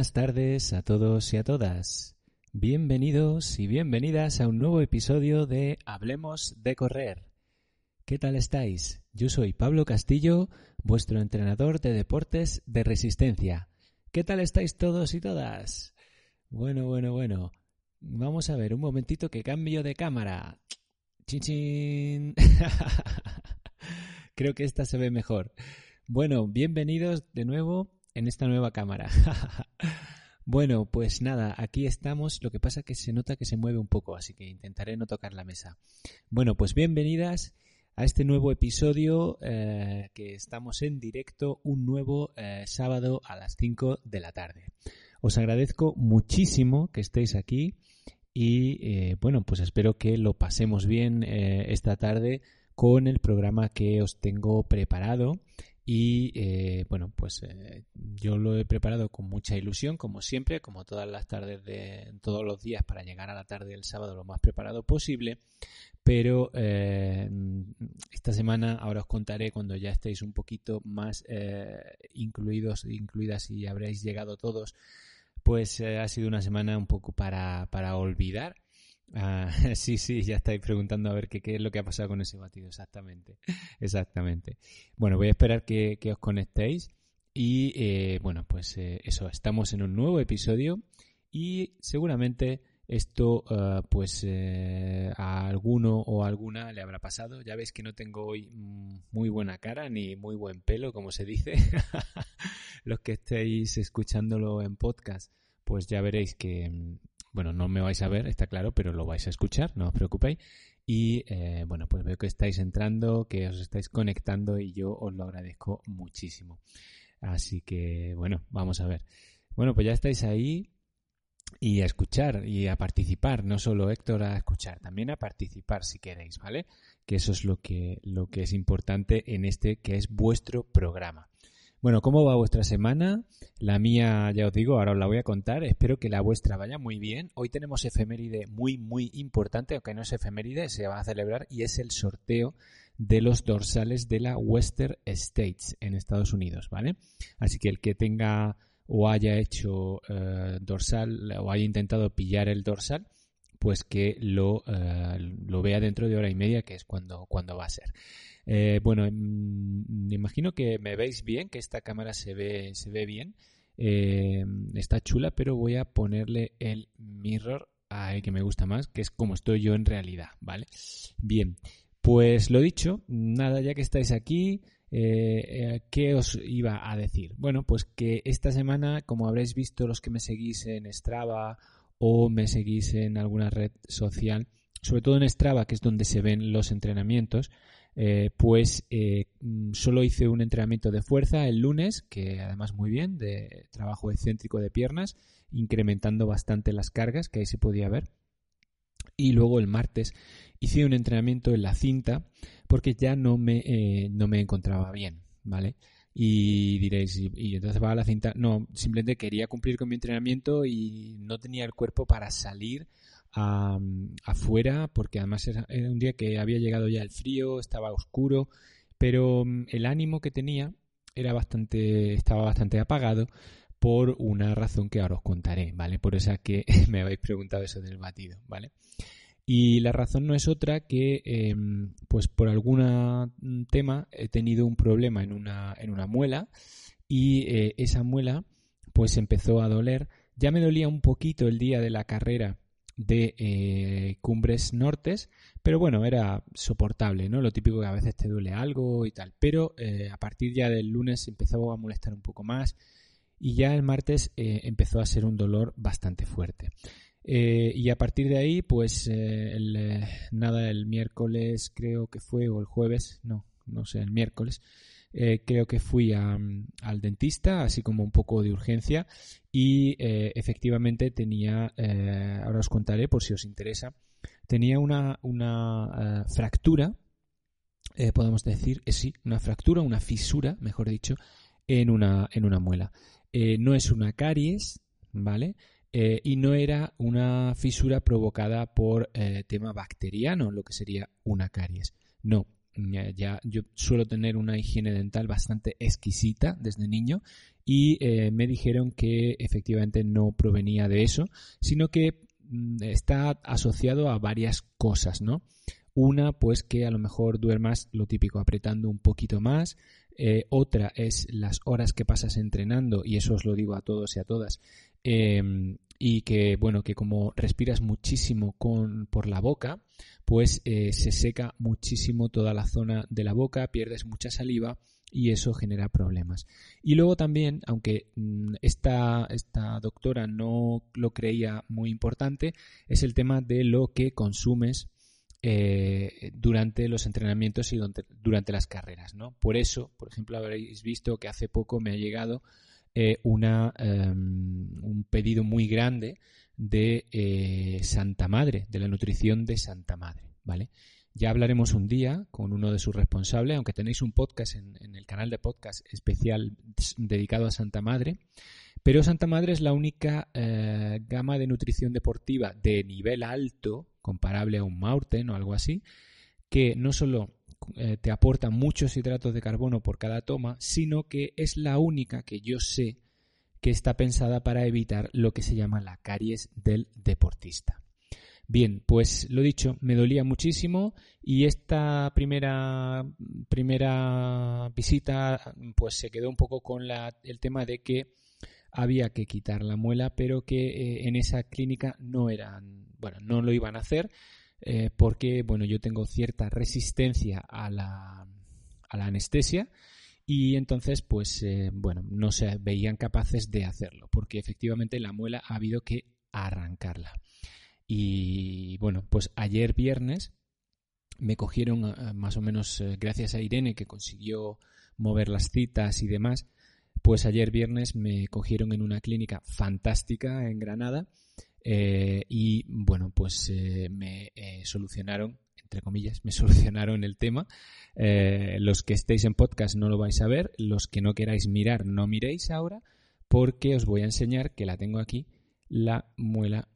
buenas tardes a todos y a todas. Bienvenidos y bienvenidas a un nuevo episodio de Hablemos de Correr. ¿Qué tal estáis? Yo soy Pablo Castillo, vuestro entrenador de deportes de resistencia. ¿Qué tal estáis todos y todas? Bueno, bueno, bueno. Vamos a ver, un momentito que cambio de cámara. Chin chin. Creo que esta se ve mejor. Bueno, bienvenidos de nuevo en esta nueva cámara. bueno, pues nada, aquí estamos. Lo que pasa es que se nota que se mueve un poco, así que intentaré no tocar la mesa. Bueno, pues bienvenidas a este nuevo episodio eh, que estamos en directo un nuevo eh, sábado a las 5 de la tarde. Os agradezco muchísimo que estéis aquí y eh, bueno, pues espero que lo pasemos bien esta tarde con el programa que os tengo preparado y eh, bueno, pues eh, yo lo he preparado con mucha ilusión, como siempre, como todas las tardes de todos los días para llegar a la tarde del sábado lo más preparado posible. Pero eh, esta semana ahora os contaré cuando ya estéis un poquito más incluidos, incluidas y habréis llegado todos. Pues ha sido una semana un poco para, para olvidar Ah, sí, sí, ya estáis preguntando a ver qué, es lo que ha pasado con ese batido, exactamente. Exactamente. Bueno, voy a esperar que, os conectéis y eh, bueno, pues eh, eso, estamos en un nuevo episodio y seguramente esto uh, pues eh, a alguno o alguna le habrá pasado. Ya veis que no tengo hoy muy buena cara ni muy buen pelo, como se dice. Los que estéis escuchándolo en podcast, pues ya veréis que bueno, no me vais a ver, está claro, pero lo vais a escuchar, no os preocupéis. Y eh, bueno, pues veo que estáis entrando, que os estáis conectando y yo os lo agradezco muchísimo. Así que bueno, vamos a ver. Bueno, pues ya estáis ahí y a escuchar y a participar, no solo Héctor a escuchar, también a participar si queréis, ¿vale? Que eso es lo que, lo que es importante en este que es vuestro programa. Bueno, ¿cómo va vuestra semana? La mía, ya os digo, ahora os la voy a contar. Espero que la vuestra vaya muy bien. Hoy tenemos efeméride muy, muy importante, aunque no es efeméride, se va a celebrar y es el sorteo de los dorsales de la Western States en Estados Unidos, ¿vale? Así que el que tenga o haya hecho eh, dorsal o haya intentado pillar el dorsal, pues que lo, eh, lo vea dentro de hora y media, que es cuando, cuando va a ser. Eh, bueno, mm, me imagino que me veis bien, que esta cámara se ve, se ve bien. Eh, está chula, pero voy a ponerle el mirror a el que me gusta más, que es como estoy yo en realidad, ¿vale? Bien, pues lo dicho, nada, ya que estáis aquí, eh, ¿qué os iba a decir? Bueno, pues que esta semana, como habréis visto los que me seguís en Strava o me seguís en alguna red social, sobre todo en Strava, que es donde se ven los entrenamientos, eh, pues eh, mm, solo hice un entrenamiento de fuerza el lunes, que además muy bien, de trabajo excéntrico de piernas, incrementando bastante las cargas, que ahí se podía ver. Y luego el martes hice un entrenamiento en la cinta porque ya no me, eh, no me encontraba bien, ¿vale? Y diréis, ¿y, entonces va a la cinta? No, simplemente quería cumplir con mi entrenamiento y no tenía el cuerpo para salir afuera, porque además era, un día que había llegado ya el frío, estaba oscuro, pero mm, el ánimo que tenía era bastante, estaba bastante apagado por una razón que ahora os contaré, ¿vale? Por esa que me habéis preguntado eso del batido, ¿vale? Y la razón no es otra que, em, pues por algún tema he tenido un problema en una, en una muela y eh, esa muela pues empezó a doler Ya me dolía un poquito el día de la carrera de eh, Cumbres Nortes, pero bueno, era soportable, ¿no? Lo típico que a veces te duele algo y tal. Pero eh, a partir ya del lunes empezó a molestar un poco más y ya el martes eh, empezó a ser un dolor bastante fuerte. y a partir de ahí, pues el, nada, el miércoles creo que fue, o el jueves, no, no sé, el miércoles, eh, creo que fui al dentista, así como un poco de urgencia, y eh, efectivamente tenía, eh, ahora os contaré por si os interesa, tenía una, una fractura, podemos decir, sí, una fractura, una fisura, mejor dicho, en una, en una muela. no es una caries, ¿vale? y no era una fisura provocada por tema bacteriano, lo que sería una caries. No, ya yo suelo tener una higiene dental bastante exquisita desde niño y eh, me dijeron que efectivamente no provenía de eso, sino que mm, está asociado a varias cosas, ¿no? Una, pues que a lo mejor duermas lo típico apretando un poquito más. Eh, otra es las horas que pasas entrenando, y eso os lo digo a todos y a todas. Em, y que, bueno, que como respiras muchísimo con, por la boca, pues eh, se seca muchísimo toda la zona de la boca, pierdes mucha saliva y eso genera problemas. Y luego también, aunque mm, esta, esta doctora no lo creía muy importante, es el tema de lo que consumes eh, durante los entrenamientos y durante, las carreras. ¿no? Por eso, por ejemplo, habréis visto que hace poco me ha llegado eh, una, em, un pedido muy grande de eh, Santa Madre, de la nutrición de Santa Madre, ¿vale? Ya hablaremos un día con uno de sus responsables, aunque tenéis un podcast en, el canal de podcast especial dedicado a Santa Madre, pero Santa Madre es la única eh, gama de nutrición deportiva de nivel alto, comparable a un Maurten o algo así, que no solo eh, te aporta muchos hidratos de carbono por cada toma, sino que es la única que yo sé que está pensada para evitar lo que se llama la caries del deportista. Bien, pues lo dicho, me dolía muchísimo y esta primera, primera visita pues se quedó un poco con el tema de que había que quitar la muela, pero que eh, en esa clínica no eran, bueno, no lo iban a hacer eh, porque, bueno, yo tengo cierta resistencia a la, a la anestesia y entonces pues eh, bueno no se veían capaces de hacerlo porque efectivamente la muela ha habido que arrancarla. Y bueno pues ayer viernes me cogieron eh, más o menos gracias a Irene que consiguió mover las citas y demás pues ayer viernes me cogieron en una clínica fantástica en Granada y bueno pues me solucionaron entre comillas, me solucionaron el tema. Eh, los que estéis en podcast no lo vais a ver, los que no queráis mirar, no miréis ahora, porque os voy a enseñar que la tengo aquí, la muela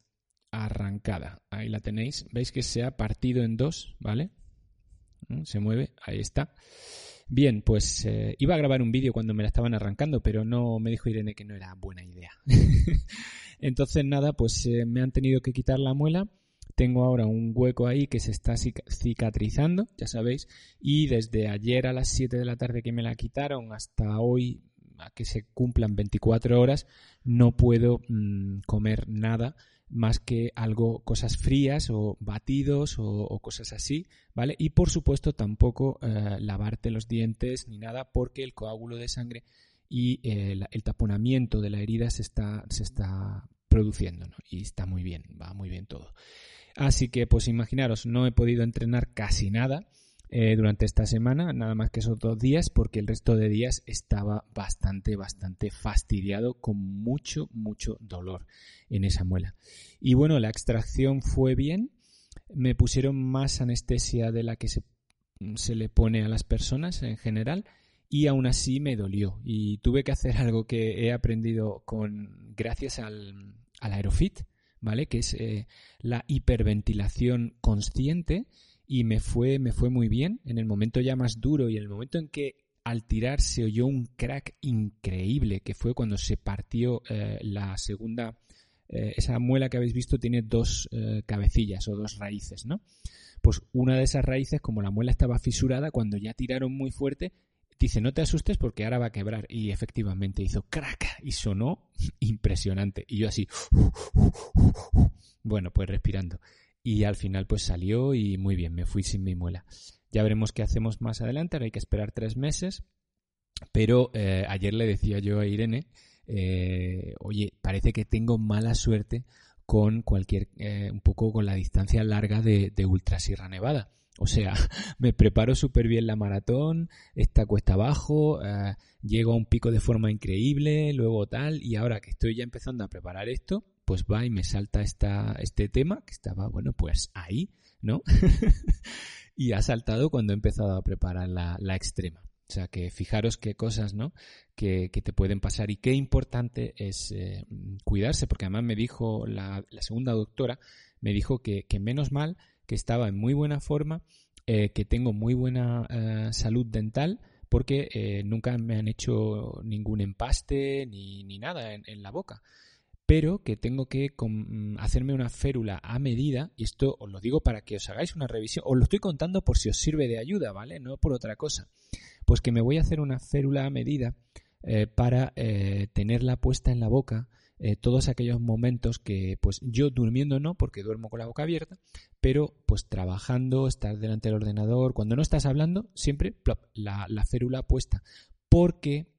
arrancada. Ahí la tenéis. Veis que se ha partido en dos, ¿vale? Mm, se mueve, ahí está. Bien, pues eh, iba a grabar un vídeo cuando me la estaban arrancando, pero no me dijo Irene que no era buena idea. Entonces nada, pues eh, me han tenido que quitar la muela tengo ahora un hueco ahí que se está cicatrizando, ya sabéis, y desde ayer a las 7 de la tarde que me la quitaron hasta hoy a que se cumplan 24 horas, no puedo mm, comer nada más que algo, cosas frías o batidos o, cosas así, ¿vale? Y por supuesto tampoco eh, lavarte los dientes ni nada porque el coágulo de sangre y eh, el taponamiento de la herida se está, se está produciendo. Y está muy bien, va muy bien todo. Así que, pues imaginaros, no he podido entrenar casi nada eh, durante esta semana, nada más que esos dos días, porque el resto de días estaba bastante, bastante fastidiado, con mucho, mucho dolor en esa muela. Y bueno, la extracción fue bien, me pusieron más anestesia de la que se, se le pone a las personas en general, y aún así me dolió y tuve que hacer algo que he aprendido con gracias al, al Aerofit ¿vale? Que es eh, la hiperventilación consciente y me fue, me fue muy bien en el momento ya más duro y en el momento en que al tirar se oyó un crack increíble, que fue cuando se partió eh, la segunda, eh, esa muela que habéis visto tiene dos cabecillas o dos raíces, ¿no? Pues una de esas raíces, como la muela estaba fisurada, cuando ya tiraron muy fuerte, dice, no te asustes porque ahora va a quebrar. Y efectivamente hizo crack y sonó impresionante. Y yo así, bueno, pues respirando. Y al final pues salió y muy bien, me fui sin mi muela. Ya veremos qué hacemos más adelante, ahora hay que esperar tres meses. Pero eh, ayer le decía yo a Irene, eh, oye, parece que tengo mala suerte con cualquier, eh, un poco con la distancia larga de, de Ultra Sierra Nevada. O sea, me preparo súper bien la maratón, esta cuesta abajo, eh, llego a un pico de forma increíble, luego tal, y ahora que estoy ya empezando a preparar esto, pues va y me salta esta, este tema que estaba, bueno, pues ahí, ¿no? y ha saltado cuando he empezado a preparar la, la extrema. O sea que fijaros qué cosas, ¿no? Que, que te pueden pasar y qué importante es eh, cuidarse, porque además me dijo la, la segunda doctora, me dijo que, que menos mal que estaba en muy buena forma, eh, que tengo muy buena eh, salud dental, porque eh, nunca me han hecho ningún empaste ni, ni nada en, la boca. Pero que tengo que com, hacerme una férula a medida, y esto os lo digo para que os hagáis una revisión, os lo estoy contando por si os sirve de ayuda, ¿vale? No por otra cosa. Pues que me voy a hacer una férula a medida para tenerla puesta en la boca todos aquellos momentos que pues yo durmiendo no porque duermo con la boca abierta pero pues trabajando estar delante del ordenador cuando no estás hablando siempre la, la férula puesta. Porque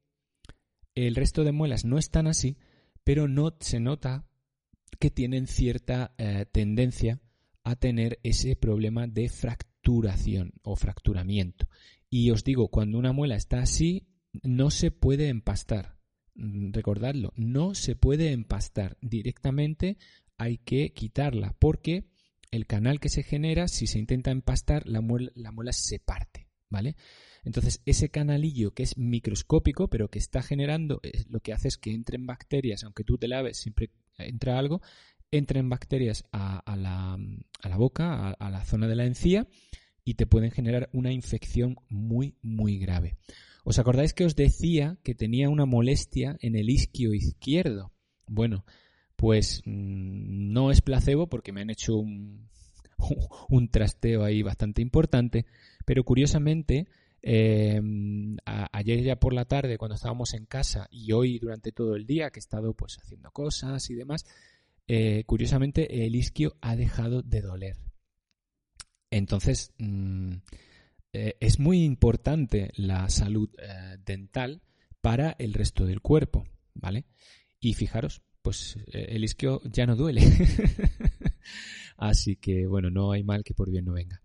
el resto de muelas no están así pero no se nota que tienen cierta eh, tendencia a tener ese problema de fracturación o fracturamiento. Y os digo cuando una muela está así no se puede empastar. Mm, recordadlo, no se puede empastar directamente, hay que quitarla. Porque el canal que se genera, si se intenta empastar, la muela, la muela se parte, ¿vale? Entonces, ese canalillo que es microscópico, pero que está generando, lo que hace es que entren bacterias, aunque tú te laves, siempre entra algo, entren bacterias a, a, la, a la, boca, a, a la zona de la encía, y te pueden generar una infección muy, muy grave. ¿Os acordáis que os decía que tenía una molestia en el isquio izquierdo? Bueno, pues mmm, no es placebo porque me han hecho un, un trasteo ahí bastante importante, pero curiosamente eh, ayer ya por la tarde cuando estábamos en casa y hoy durante todo el día que he estado pues haciendo cosas y demás, eh, curiosamente el isquio ha dejado de doler. Entonces, mmm, eh, es muy importante la salud dental para el resto del cuerpo, ¿vale? Y fijaros, pues eh, el isquio ya no duele. Así que, bueno, no hay mal que por bien no venga.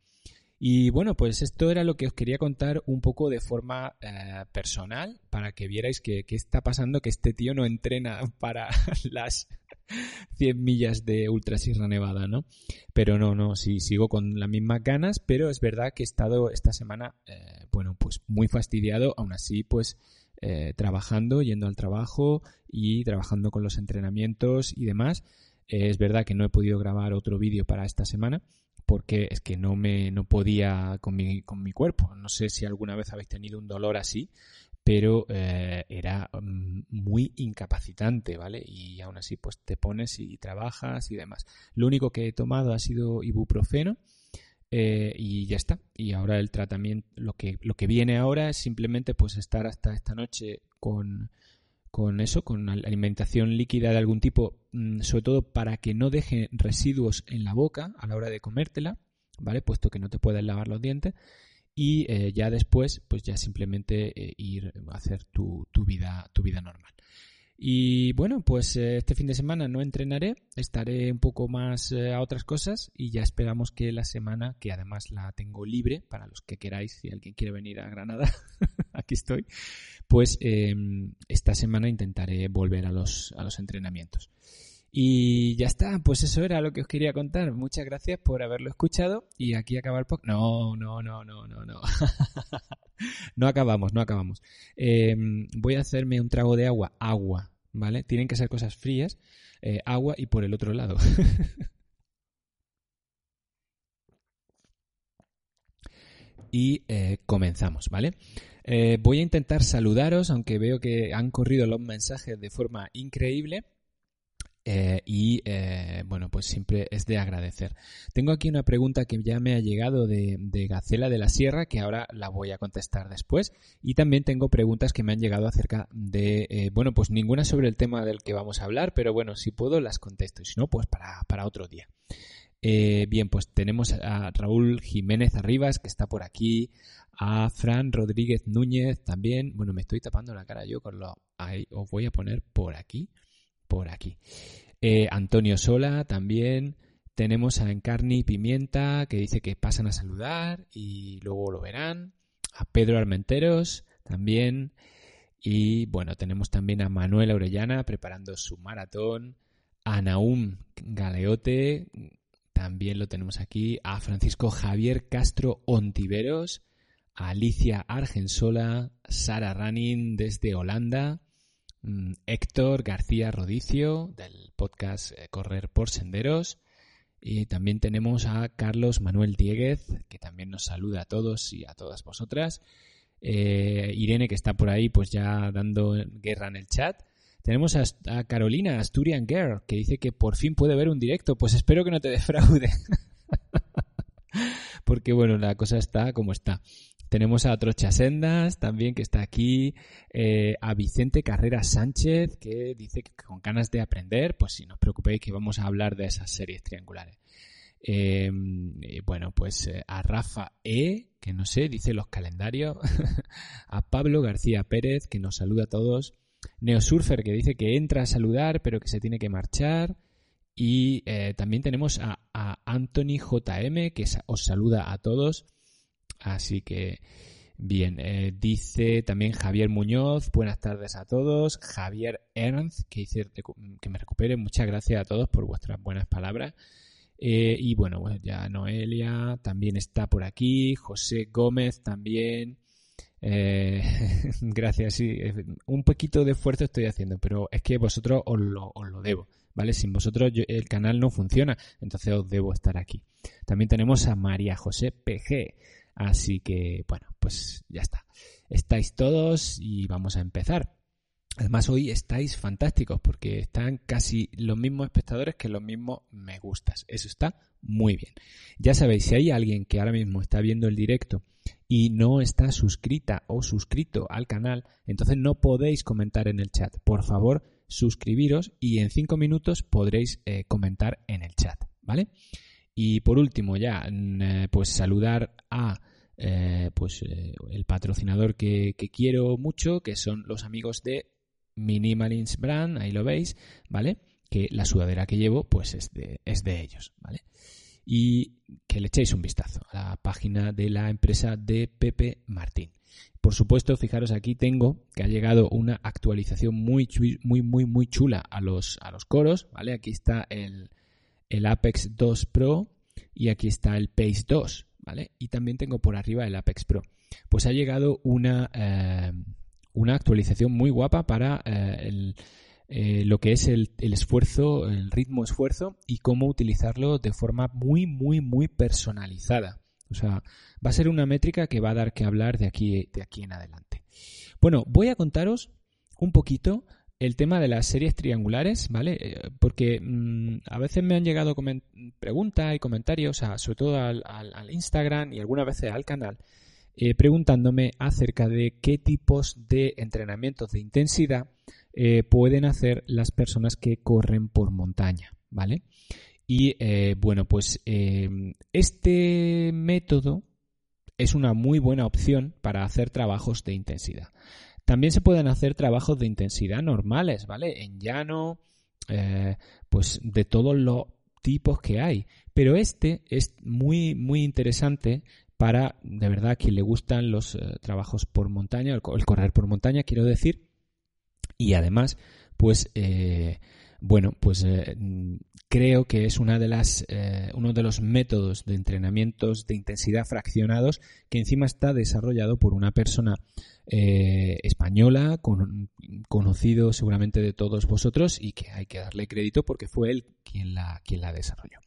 Y bueno, pues esto era lo que os quería contar un poco de forma eh, personal para que vierais que, está pasando, que este tío no entrena para las 100 millas de Ultra Sierra Nevada, ¿no? Pero no, no, sí, sigo con las mismas ganas, pero es verdad que he estado esta semana, eh, bueno, pues muy fastidiado, aún así, pues eh, trabajando, yendo al trabajo y trabajando con los entrenamientos y demás. Eh, es verdad que no he podido grabar otro vídeo para esta semana porque es que no me no podía con mi, con mi cuerpo. No sé si alguna vez habéis tenido un dolor así, pero eh, era mm, muy incapacitante, ¿vale? Y aún así, pues te pones y trabajas y demás. Lo único que he tomado ha sido ibuprofeno eh, y ya está. Y ahora el tratamiento, lo que, lo que viene ahora es simplemente pues estar hasta esta noche con, con eso, con alimentación líquida de algún tipo, mm, sobre todo para que no deje residuos en la boca a la hora de comértela, ¿vale? Puesto que no te puedes lavar los dientes y eh, ya después pues ya simplemente eh, ir a hacer tu, tu, vida tu vida normal y bueno pues eh, este fin de semana no entrenaré estaré un poco más eh, a otras cosas y ya esperamos que la semana que además la tengo libre para los que queráis si alguien quiere venir a Granada aquí estoy pues em, esta semana intentaré volver a los a los entrenamientos y ya está, pues eso era lo que os quería contar. Muchas gracias por haberlo escuchado y aquí acaba el. No, no, no, no, no, no. no acabamos, no acabamos. Eh, voy a hacerme un trago de agua. Agua, ¿vale? Tienen que ser cosas frías. Eh, agua y por el otro lado. y eh, comenzamos, ¿vale? Eh, voy a intentar saludaros, aunque veo que han corrido los mensajes de forma increíble. Eh, y eh, bueno, pues siempre es de agradecer. Tengo aquí una pregunta que ya me ha llegado de, Gacela de la Sierra, que ahora la voy a contestar después. Y también tengo preguntas que me han llegado acerca de, eh, bueno, pues ninguna sobre el tema del que vamos a hablar, pero bueno, si puedo las contesto, y si no, pues para, para otro día. bien, pues tenemos a Raúl Jiménez Arribas, que está por aquí, a Fran Rodríguez Núñez también. Bueno, me estoy tapando la cara yo con lo... Ahí os voy a poner por aquí por aquí. Eh, Antonio Sola también. Tenemos a Encarni Pimienta que dice que pasan a saludar y luego lo verán. A Pedro Armenteros también. Y bueno, tenemos también a Manuel Orellana preparando su maratón. A Naum Galeote, también lo tenemos aquí. A Francisco Javier Castro Ontiveros. A Alicia Argensola. Sara Running desde Holanda. Mm, Héctor García Rodicio del podcast eh, Correr por Senderos. Y también tenemos a Carlos Manuel Dieguez, que también nos saluda a todos y a todas vosotras. Eh, Irene, que está por ahí, pues ya dando guerra en el chat. Tenemos a, a, Carolina, Asturian Girl, que dice que por fin puede ver un directo. Pues espero que no te defraude. Porque bueno, la cosa está como está. Tenemos a Trocha Sendas también que está aquí, eh, a Vicente Carrera Sánchez que dice que con ganas de aprender, pues si no os preocupéis que vamos a hablar de esas series triangulares. Em, bueno, pues eh, a Rafa E, que no sé, dice los calendarios, a Pablo García Pérez, que nos saluda a todos, Neosurfer, que dice que entra a saludar, pero que se tiene que marchar, y eh, también tenemos a, a Anthony JM, que os saluda a todos, Así que, bien, eh, dice también Javier Muñoz, buenas tardes a todos. Javier Ernst, que dice que me recupere, muchas gracias a todos por vuestras buenas palabras. Eh, y bueno, pues ya Noelia también está por aquí, José Gómez también. Eh, gracias, sí, un poquito de esfuerzo estoy haciendo, pero es que vosotros os lo, debo, ¿vale? Sin vosotros el canal no funciona, entonces os debo estar aquí. También tenemos a María José PG. Así que, bueno, pues ya está. Estáis todos y vamos a empezar. Además, hoy estáis fantásticos porque están casi los mismos espectadores que los mismos me gustas. Eso está muy bien. Ya sabéis, si hay alguien que ahora mismo está viendo el directo y no está suscrita o suscrito al canal, entonces no podéis comentar en el chat. Por favor, suscribiros y en cinco minutos podréis eh, comentar en el chat, ¿vale? Y por último, ya, eh, pues saludar a eh, pues eh, el patrocinador que, quiero mucho, que son los amigos de Minimalins Brand, ahí lo veis, ¿vale? Que la sudadera que llevo, pues es de, es de ellos, ¿vale? Y que le echéis un vistazo a la página de la empresa de Pepe Martín. Por supuesto, fijaros aquí tengo que ha llegado una actualización muy, muy, muy, muy chula a los, a los coros, ¿vale? Aquí está el, el Apex 2 Pro y aquí está el Pace 2, ¿vale? Y también tengo por arriba el Apex Pro. Pues ha llegado una, eh, una actualización muy guapa para eh, eh, lo que es el, el, esfuerzo, el ritmo esfuerzo y cómo utilizarlo de forma muy, muy, muy personalizada. O sea, va a ser una métrica que va a dar que hablar de aquí, de aquí en adelante. Bueno, voy a contaros un poquito el tema de las series triangulares, ¿vale? Eh, porque mm, a veces me han llegado preguntas y comentarios, sobre todo al, Instagram y algunas veces al canal, eh, preguntándome acerca de qué tipos de entrenamientos de intensidad eh, pueden hacer las personas que corren por montaña, ¿vale? Y bueno, pues este método es una muy buena opción para hacer trabajos de intensidad. También se pueden hacer trabajos de intensidad normales, ¿vale? En llano, eh, pues de todos los tipos que hay. Pero este es muy, muy interesante para, de verdad, quien le gustan los eh, trabajos por montaña, el, correr por montaña, quiero decir. Y además, pues eh, bueno, pues eh, creo que es eh, uno de los métodos de entrenamientos de intensidad fraccionados que encima está desarrollado por una persona eh, española, conocido seguramente de todos vosotros y que hay que darle crédito porque fue él quien la, quien la desarrolló.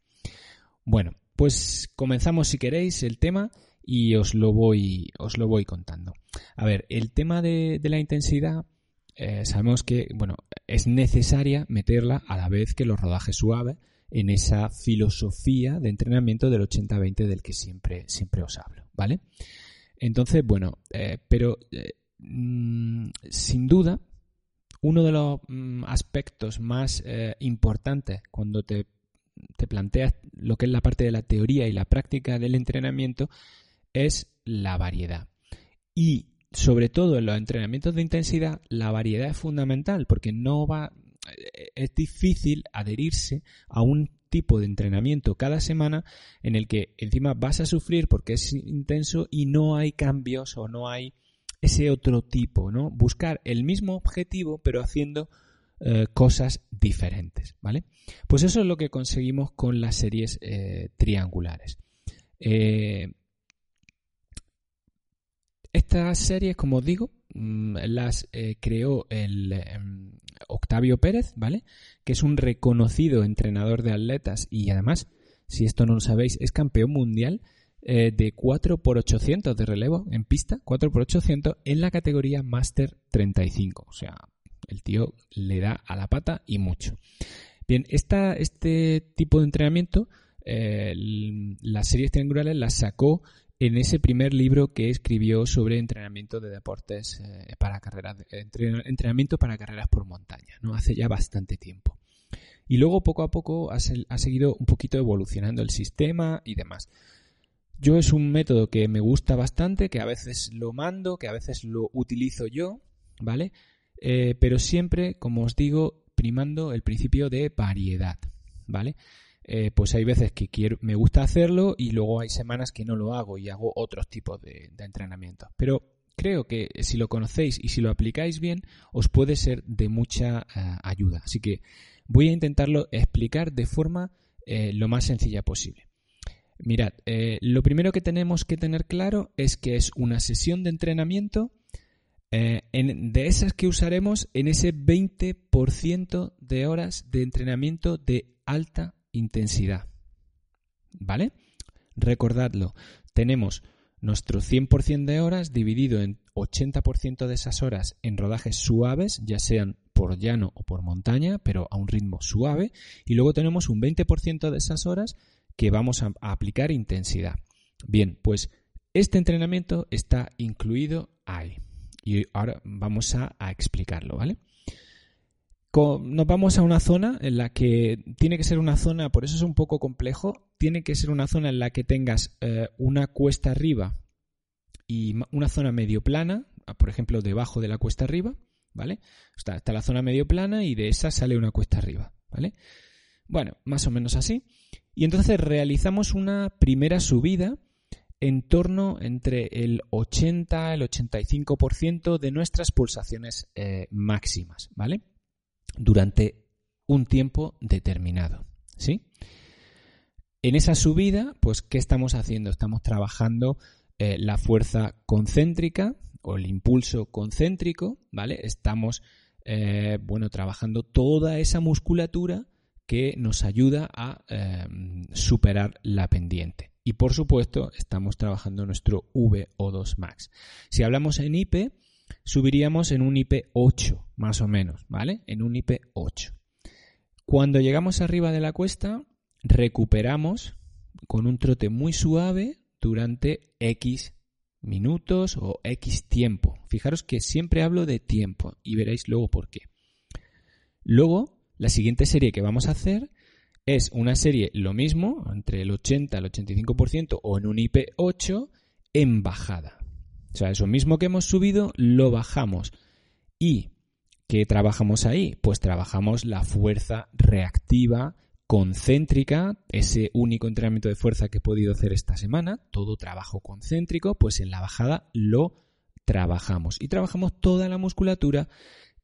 Bueno, pues comenzamos si queréis el tema y os lo voy, os lo voy contando. A ver, el tema de, de la intensidad eh, sabemos que bueno, es necesaria meterla a la vez que los rodajes suaves en esa filosofía de entrenamiento del 80-20 del que siempre, siempre os hablo, ¿vale? Entonces, bueno, eh, pero eh, mm, sin duda, uno de los mm, aspectos más importantes cuando te, te planteas lo que es la parte de la teoría y la práctica del entrenamiento es la variedad. Y sobre todo en los entrenamientos de intensidad, la variedad es fundamental porque no va, eh, es difícil adherirse a un tipo de entrenamiento cada semana en el que encima vas a sufrir porque es intenso y no hay cambios o no hay ese otro tipo, ¿no? Buscar el mismo objetivo pero haciendo eh, cosas diferentes, ¿vale? Pues eso es lo que conseguimos con las series eh, triangulares. Estas series, como os digo, mm, las eh, creó el em, Octavio Pérez, ¿vale? Que es un reconocido entrenador de atletas y además, si esto no lo sabéis, es campeón mundial eh, de 4x800 de relevo en pista, 4x800 en la categoría Master 35. O sea, el tío le da a la pata y mucho. Bien, este tipo de entrenamiento, eh, las series triangulares las sacó en ese primer libro que escribió sobre entrenamiento de deportes eh, para carreras, entrenamiento para carreras por montaña, ¿no? Hace ya bastante tiempo. Y luego poco a poco ha, seguido un poquito evolucionando el sistema y demás. Yo es un método que me gusta bastante, que a veces lo mando, que a veces lo utilizo yo, ¿vale? Eh, pero siempre, como os digo, primando el principio de variedad, ¿vale? Eh, pues hay veces que quiero, me gusta hacerlo y luego hay semanas que no lo hago y hago otros tipos de, entrenamiento. Pero creo que si lo conocéis y si lo aplicáis bien, os puede ser de mucha eh, ayuda. Así que voy a intentarlo explicar de forma eh, lo más sencilla posible. Mirad, lo primero que tenemos que tener claro es que es una sesión de entrenamiento de esas que usaremos en ese 20% de horas de entrenamiento de alta intensidad. ¿Vale? Recordadlo, tenemos nuestro 100% de horas dividido en 80% de esas horas en rodajes suaves, ya sean por llano o por montaña, pero a un ritmo suave, y luego tenemos un 20% de esas horas que vamos a, aplicar intensidad. Bien, pues este entrenamiento está incluido ahí. Y ahora vamos a, a explicarlo, ¿vale? Nos vamos a una zona en la que tiene que ser una zona, por eso es un poco complejo, tiene que ser una zona en la que tengas eh, una cuesta arriba y una zona medio plana, por ejemplo, debajo de la cuesta arriba, ¿vale? Está, la zona medio plana y de esa sale una cuesta arriba, ¿vale? Bueno, más o menos así. Y entonces realizamos una primera subida en torno entre el 80 y el 85% de nuestras pulsaciones eh, máximas, ¿vale? Durante un tiempo determinado. ¿Sí? En esa subida, pues, ¿qué estamos haciendo? Estamos trabajando eh, la fuerza concéntrica o el impulso concéntrico, ¿vale? Estamos, eh, bueno, trabajando toda esa musculatura que nos ayuda a eh, superar la pendiente. Y por supuesto, estamos trabajando nuestro VO2 max. Si hablamos en IP, subiríamos en un IP8, más o menos, ¿vale? En un IP8. Cuando llegamos arriba de la cuesta, recuperamos con un trote muy suave durante X minutos o X tiempo. Fijaros que siempre hablo de tiempo y veréis luego por qué. Luego, la siguiente serie que vamos a hacer es una serie lo mismo, entre el 80 y el 85% o en un IP8 en bajada. O sea, eso mismo que hemos subido, lo bajamos. ¿Y qué trabajamos ahí? Pues trabajamos la fuerza reactiva concéntrica, ese único entrenamiento de fuerza que he podido hacer esta semana, todo trabajo concéntrico, pues en la bajada lo trabajamos. Y trabajamos toda la musculatura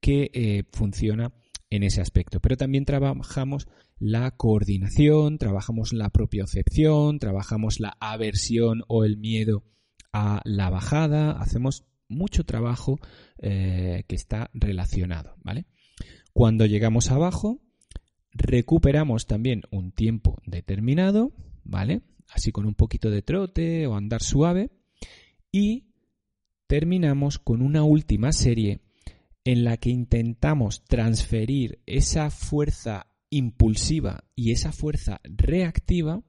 que eh, funciona en ese aspecto. Pero también trabajamos la coordinación, trabajamos la propiocepción, trabajamos la aversión o el miedo a la bajada, hacemos mucho trabajo eh, que está relacionado, ¿vale? Cuando llegamos abajo, recuperamos también un tiempo determinado, ¿vale? Así con un poquito de trote o andar suave y terminamos con una última serie en la que intentamos transferir esa fuerza impulsiva y esa fuerza reactiva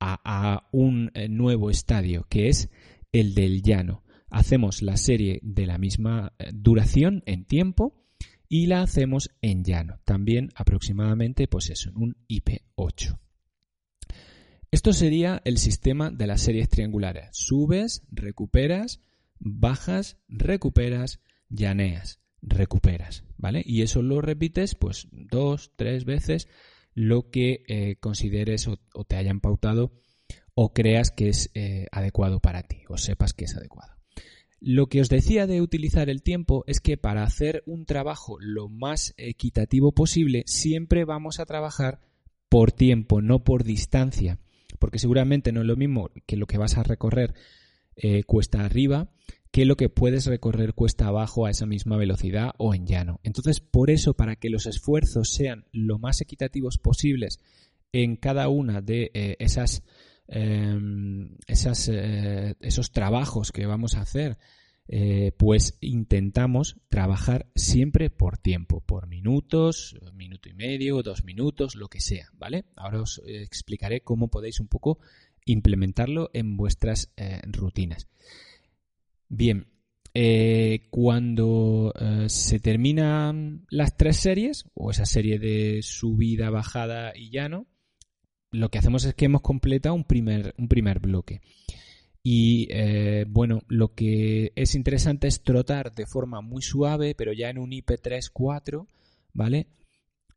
a, un eh, nuevo estadio, que es el del llano. Hacemos la serie de la misma eh, duración en tiempo y la hacemos en llano. También aproximadamente, pues eso, un IP8. Esto sería el sistema de las series triangulares. Subes, recuperas, bajas, recuperas, llaneas, recuperas, ¿vale? Y eso lo repites pues dos, tres veces lo que eh, consideres o, te hayan pautado o creas que es eh, adecuado para ti o sepas que es adecuado. Lo que os decía de utilizar el tiempo es que para hacer un trabajo lo más equitativo posible siempre vamos a trabajar por tiempo, no por distancia, porque seguramente no es lo mismo que lo que vas a recorrer eh, cuesta arriba que lo que puedes recorrer cuesta abajo a esa misma velocidad o en llano. Entonces, por eso, para que los esfuerzos sean lo más equitativos posibles en cada una de eh, esas, em, eh, esos trabajos que vamos a hacer, eh, pues intentamos trabajar siempre por tiempo, por minutos, minuto y medio, dos minutos, lo que sea, ¿vale? Ahora os explicaré cómo podéis un poco implementarlo en vuestras rutinas. Bien, eh, cuando eh, se terminan las tres series, o esa serie de subida, bajada y llano, lo que hacemos es que hemos completado un primer, un primer bloque. Y eh, bueno, lo que es interesante es trotar de forma muy suave, pero ya en un IP3-4, ¿vale?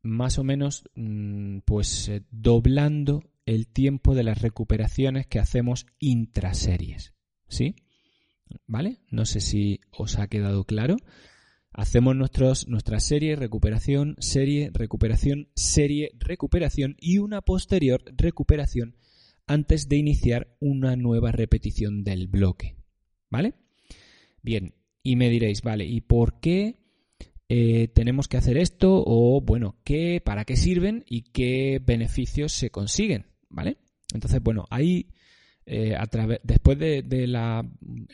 Más o menos, mm, pues doblando el tiempo de las recuperaciones que hacemos intraseries, ¿sí? ¿Vale? No sé si os ha quedado claro. Hacemos nuestra serie, recuperación, serie, recuperación, serie, recuperación y una posterior recuperación antes de iniciar una nueva repetición del bloque. ¿Vale? Bien, y me diréis, vale, ¿y por qué eh, tenemos que hacer esto? O bueno, ¿qué, ¿para qué sirven y qué beneficios se consiguen? ¿Vale? Entonces, bueno, hay eh, después del de,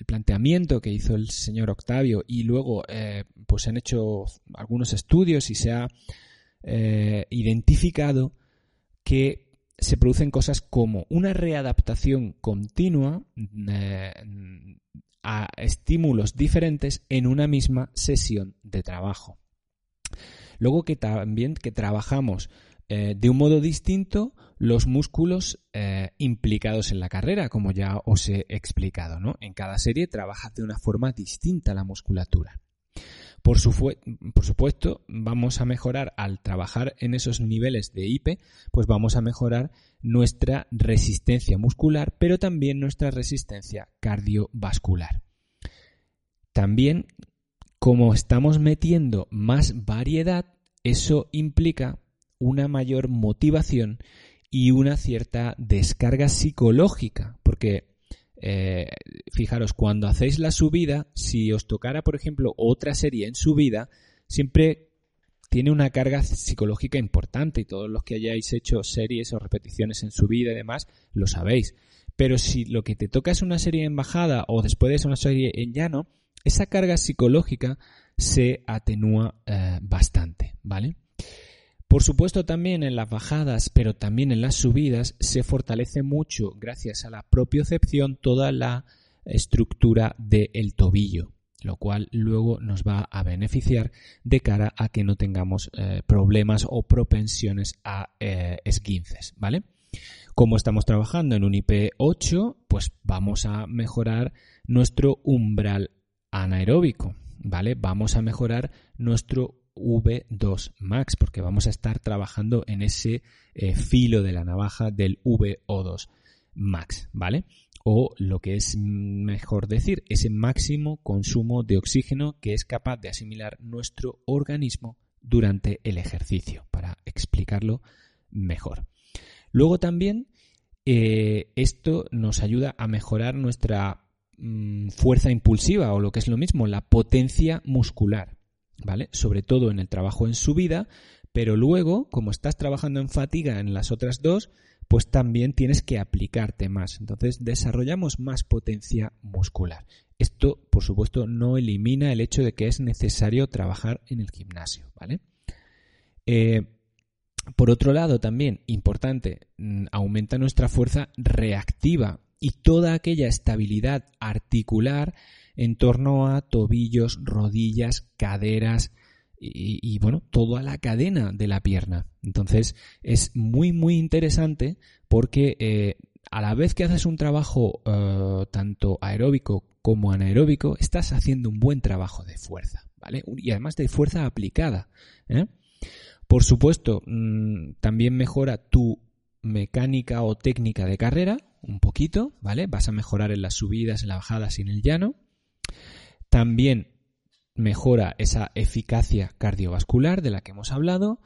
planteamiento que hizo el señor Octavio y luego eh, pues han hecho algunos estudios y se ha eh, identificado que se producen cosas como una readaptación continua a estímulos diferentes en una misma sesión de trabajo. Luego que también que trabajamos de un modo distinto los músculos eh, implicados en la carrera, como ya os he explicado. ¿no? En cada serie trabaja de una forma distinta la musculatura. Por, por, supuesto, vamos a mejorar al trabajar en esos niveles de IP, pues vamos a mejorar nuestra resistencia muscular, pero también nuestra resistencia cardiovascular. También, como estamos metiendo más variedad, eso implica una mayor motivación y una cierta descarga psicológica, porque eh, fijaros, cuando hacéis la subida, si os tocara, por ejemplo, otra serie en subida, siempre tiene una carga psicológica importante y todos los que hayáis hecho series o repeticiones en subida y demás lo sabéis. Pero si lo que te toca es una serie en bajada o después es una serie en llano, esa carga psicológica se atenúa eh, bastante, ¿vale? Por supuesto también en las bajadas, pero también en las subidas, se fortalece mucho, gracias a la propiocepción, toda la estructura del tobillo, lo cual luego nos va a beneficiar de cara a que no tengamos eh, problemas o propensiones a eh, esguinces, ¿vale? Como estamos trabajando en un IP8, pues vamos a mejorar nuestro umbral anaeróbico, ¿vale? Vamos a mejorar nuestro V2 Max, porque vamos a estar trabajando en ese eh, filo de la navaja del VO2 Max, ¿vale? O lo que es mejor decir, ese máximo consumo de oxígeno que es capaz de asimilar nuestro organismo durante el ejercicio, para explicarlo mejor. Luego también eh, esto nos ayuda a mejorar nuestra mm, fuerza impulsiva o lo que es lo mismo, la potencia muscular. ¿Vale? Sobre todo en el trabajo en subida, pero luego, como estás trabajando en fatiga en las otras dos, pues también tienes que aplicarte más. Entonces desarrollamos más potencia muscular. Esto, por supuesto, no elimina el hecho de que es necesario trabajar en el gimnasio, ¿vale? Eh, por otro lado, también importante, mm, aumenta nuestra fuerza reactiva y toda aquella estabilidad articular en torno a tobillos, rodillas, caderas y, bueno, toda la cadena de la pierna. Entonces es muy muy interesante porque eh, a la vez que haces un trabajo eh, tanto aeróbico como anaeróbico, estás haciendo un buen trabajo de fuerza, ¿vale? Y además de fuerza aplicada. ¿eh? Por supuesto, mm, también mejora tu mecánica o técnica de carrera, un poquito, ¿vale? Vas a mejorar en las subidas, en las bajadas y en el llano. También mejora esa eficacia cardiovascular de la que hemos hablado.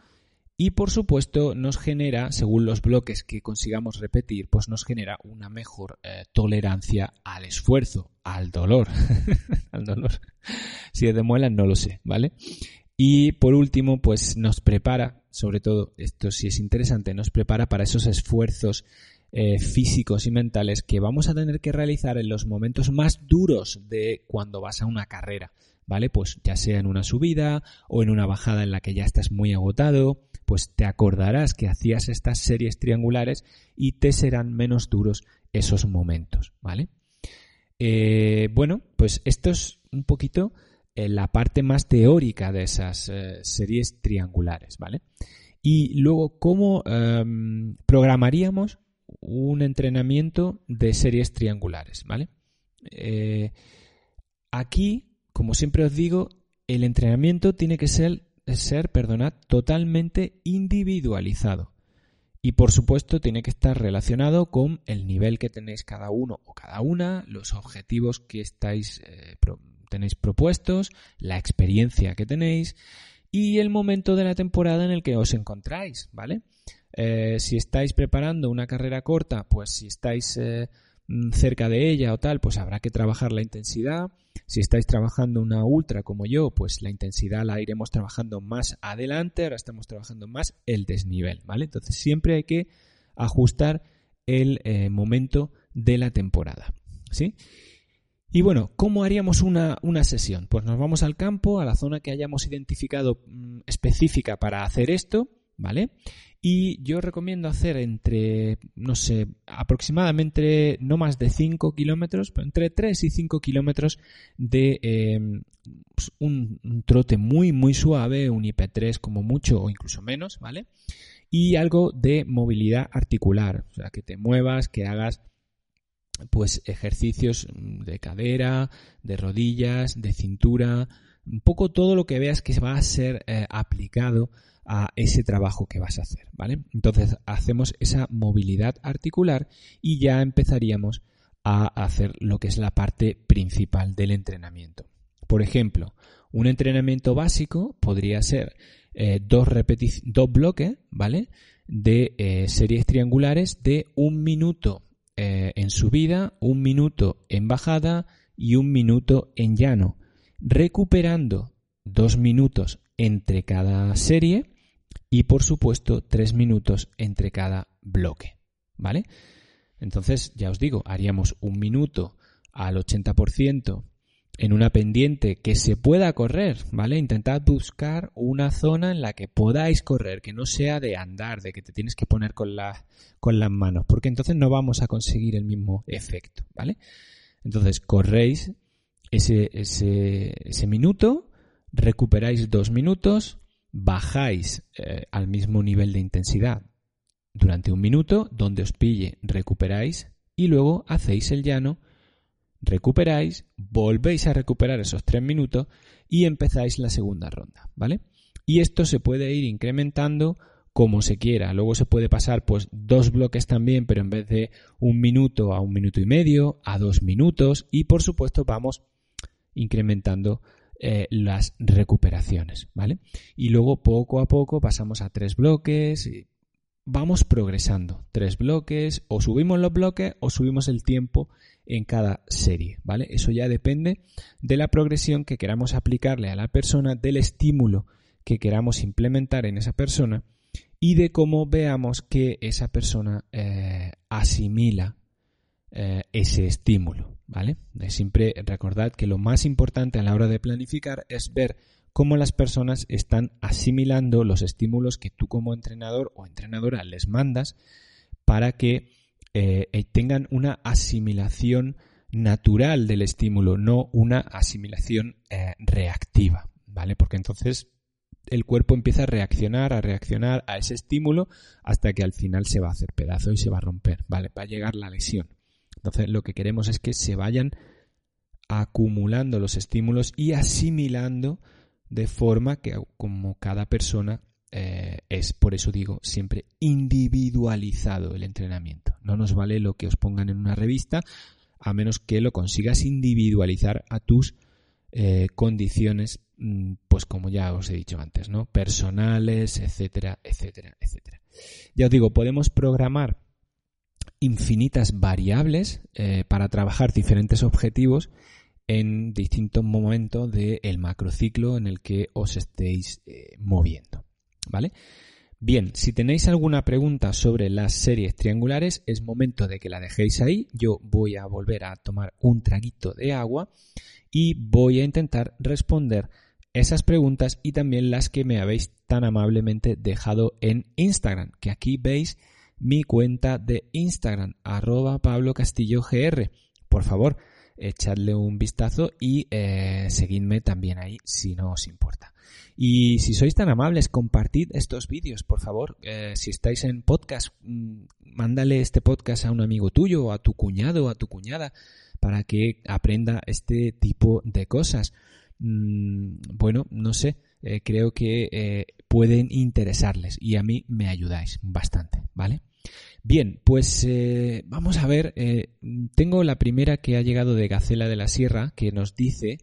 Y por supuesto nos genera, según los bloques que consigamos repetir, pues nos genera una mejor eh, tolerancia al esfuerzo, al dolor. al dolor. Si es de no lo sé, ¿vale? Y por último, pues nos prepara, sobre todo, esto sí es interesante, nos prepara para esos esfuerzos eh, físicos y mentales que vamos a tener que realizar en los momentos más duros de cuando vas a una carrera, ¿vale? Pues ya sea en una subida o en una bajada en la que ya estás muy agotado, pues te acordarás que hacías estas series triangulares y te serán menos duros esos momentos, ¿vale? Eh, bueno, pues esto es un poquito la parte más teórica de esas eh, series triangulares, ¿vale? Y luego, ¿cómo em, programaríamos un entrenamiento de series triangulares, ¿vale? Eh, aquí, como siempre os digo, el entrenamiento tiene que ser, ser perdonad, totalmente individualizado. Y por supuesto tiene que estar relacionado con el nivel que tenéis cada uno o cada una, los objetivos que estáis eh, tenéis propuestos, la experiencia que tenéis y el momento de la temporada en el que os encontráis, ¿vale? Eh, si estáis preparando una carrera corta, pues si estáis eh, mm, cerca de ella o tal, pues habrá que trabajar la intensidad. Si estáis trabajando una ultra como yo, pues la intensidad la iremos trabajando más adelante, ahora estamos trabajando más el desnivel, ¿vale? Entonces siempre hay que ajustar el eh, momento de la temporada, ¿sí? Y bueno, ¿cómo haríamos una, sesión? Pues nos vamos al campo, a la zona que hayamos identificado mm, específica para hacer esto, ¿vale? Y yo recomiendo hacer entre, no sé, aproximadamente no más de 5 kilómetros, entre 3 y 5 kilómetros de em, pues un, trote muy, muy suave, un IP3 como mucho o incluso menos, ¿vale? Y algo de movilidad articular, o sea, que te muevas, que hagas pues ejercicios de cadera, de rodillas, de cintura, un poco todo lo que veas que va a ser eh, aplicado a ese trabajo que vas a hacer, ¿vale? Entonces hacemos esa movilidad articular y ya empezaríamos a hacer lo que es la parte principal del entrenamiento. Por ejemplo, un entrenamiento básico podría ser eh, dos, dos bloques, ¿vale? De eh, series triangulares de un minuto eh, en subida, un minuto en bajada y un minuto en llano, recuperando dos minutos entre cada serie y por supuesto tres minutos entre cada bloque. ¿Vale? Entonces, ya os digo, haríamos un minuto al 80% en una pendiente que se pueda correr, ¿vale? Intentad buscar una zona en la que podáis correr, que no sea de andar, de que te tienes que poner con, con las manos, porque entonces no vamos a conseguir el mismo efecto, ¿vale? Entonces corréis ese, ese, ese minuto, recuperáis dos minutos, bajáis eh, al mismo nivel de intensidad durante un minuto, donde os pille, recuperáis y luego hacéis el llano recuperáis, volvéis a recuperar esos tres minutos y empezáis la segunda ronda, ¿vale? Y esto se puede ir incrementando como se quiera. Luego se puede pasar pues dos bloques también, pero en vez de un minuto a un minuto y medio, a dos minutos y por supuesto vamos incrementando eh, las recuperaciones, ¿vale? Y luego poco a poco pasamos a tres bloques vamos progresando. Tres bloques, o subimos los bloques o subimos el tiempo en cada serie, ¿vale? Eso ya depende de la progresión que queramos aplicarle a la persona, del estímulo que queramos implementar en esa persona y de cómo veamos que esa persona eh, asimila eh, ese estímulo, ¿vale? Siempre recordad que lo más importante a la hora de planificar es ver cómo las personas están asimilando los estímulos que tú como entrenador o entrenadora les mandas para que eh, tengan una asimilación natural del estímulo, no una asimilación reactiva, ¿vale? Porque entonces el cuerpo empieza a reaccionar, a reaccionar a ese estímulo hasta que al final se va a hacer pedazo y se va a romper, ¿vale? Va a llegar la lesión. Entonces lo que queremos es que se vayan acumulando los estímulos y asimilando de forma que como cada persona eh, es, por eso digo, siempre individualizado el entrenamiento. No nos vale lo que os pongan en una revista a menos que lo consigas individualizar a tus eh, condiciones, mm, pues como ya os he dicho antes, ¿no? Personales, etcétera, etcétera, etcétera. Ya os digo, podemos programar infinitas variables eh, para trabajar diferentes objetivos en distintos momentos del macrociclo en el que os estéis eh, moviendo. ¿Vale? Bien, si tenéis alguna pregunta sobre las series triangulares, es momento de que la dejéis ahí. Yo voy a volver a tomar un traguito de agua y voy a intentar responder esas preguntas y también las que me habéis tan amablemente dejado en Instagram, que aquí veis mi cuenta de Instagram, arroba Pablo Castillo GR. Por favor, echadle un vistazo y eh, seguidme también ahí si no os importa. Y si sois tan amables, compartid estos vídeos, por favor. Eh, si estáis en podcast, mm, mándale este podcast a un amigo tuyo, a tu cuñado, a tu cuñada, para que aprenda este tipo de cosas. Mm, bueno, no sé, eh, creo que pueden interesarles y a mí me ayudáis bastante, ¿vale? Bien, pues eh, vamos a ver, tengo la primera que ha llegado de Gacela de la Sierra que nos dice,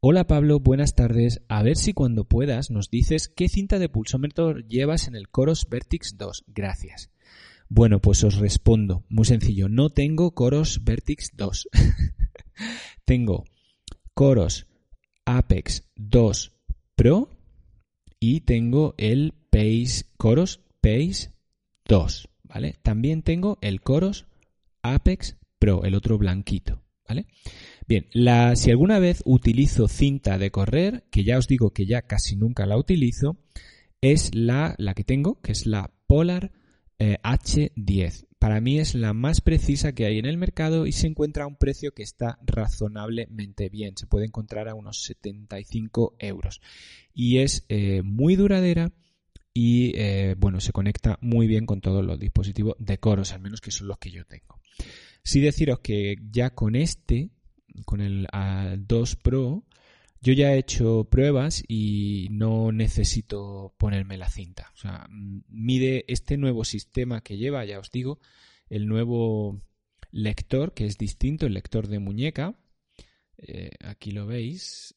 hola Pablo, buenas tardes, a ver si cuando puedas nos dices qué cinta de pulsómetro llevas en el Coros Vertix 2, gracias. Bueno, pues os respondo. Muy sencillo. No tengo Coros Vertix 2. tengo Coros Apex 2 Pro y tengo el Pace Coros Pace 2, También tengo el Coros Apex Pro, el otro blanquito, ¿vale? Bien, la, si alguna vez utilizo cinta de correr, que ya os digo que ya casi nunca la utilizo, es la, la que tengo, que es la Polar H10. Eh, Para mí es la más precisa que hay en el mercado y se encuentra a un precio que está razonablemente bien. Se puede encontrar a unos 75 euros. Y es eh, muy duradera y eh, bueno, se conecta muy bien con todos los dispositivos de coros, al menos que son los que yo tengo. Sí deciros que ya con este, con el A2 Pro, yo ya he hecho pruebas y no necesito ponerme la cinta. O sea, mide este nuevo sistema que lleva, ya os digo, el nuevo lector, que es distinto, el lector de muñeca. Eh, aquí lo veis.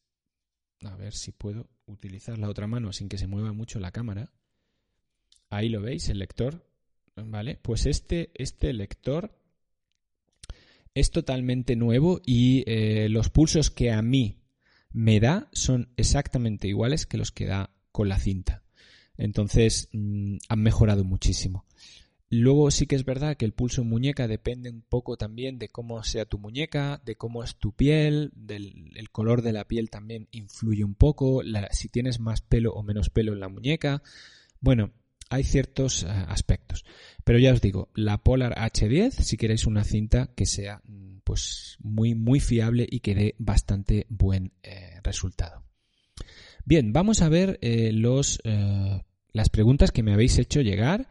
A ver si puedo utilizar la otra mano sin que se mueva mucho la cámara. Ahí lo veis, el lector. ¿Vale? Pues este, este lector es totalmente nuevo y eh, los pulsos que a mí me da son exactamente iguales que los que da con la cinta. Entonces mm, han mejorado muchísimo. Luego sí que es verdad que el pulso en muñeca depende un poco también de cómo sea tu muñeca, de cómo es tu piel, del el color de la piel también influye un poco, si tienes más pelo o menos pelo en la muñeca. Bueno, hay ciertos eh, aspectos. Pero ya os digo, la Polar H10, si queréis una cinta que sea mm, pues muy muy fiable y que dé bastante buen eh, resultado. Bien, vamos a ver eh, los, las preguntas que me habéis hecho llegar.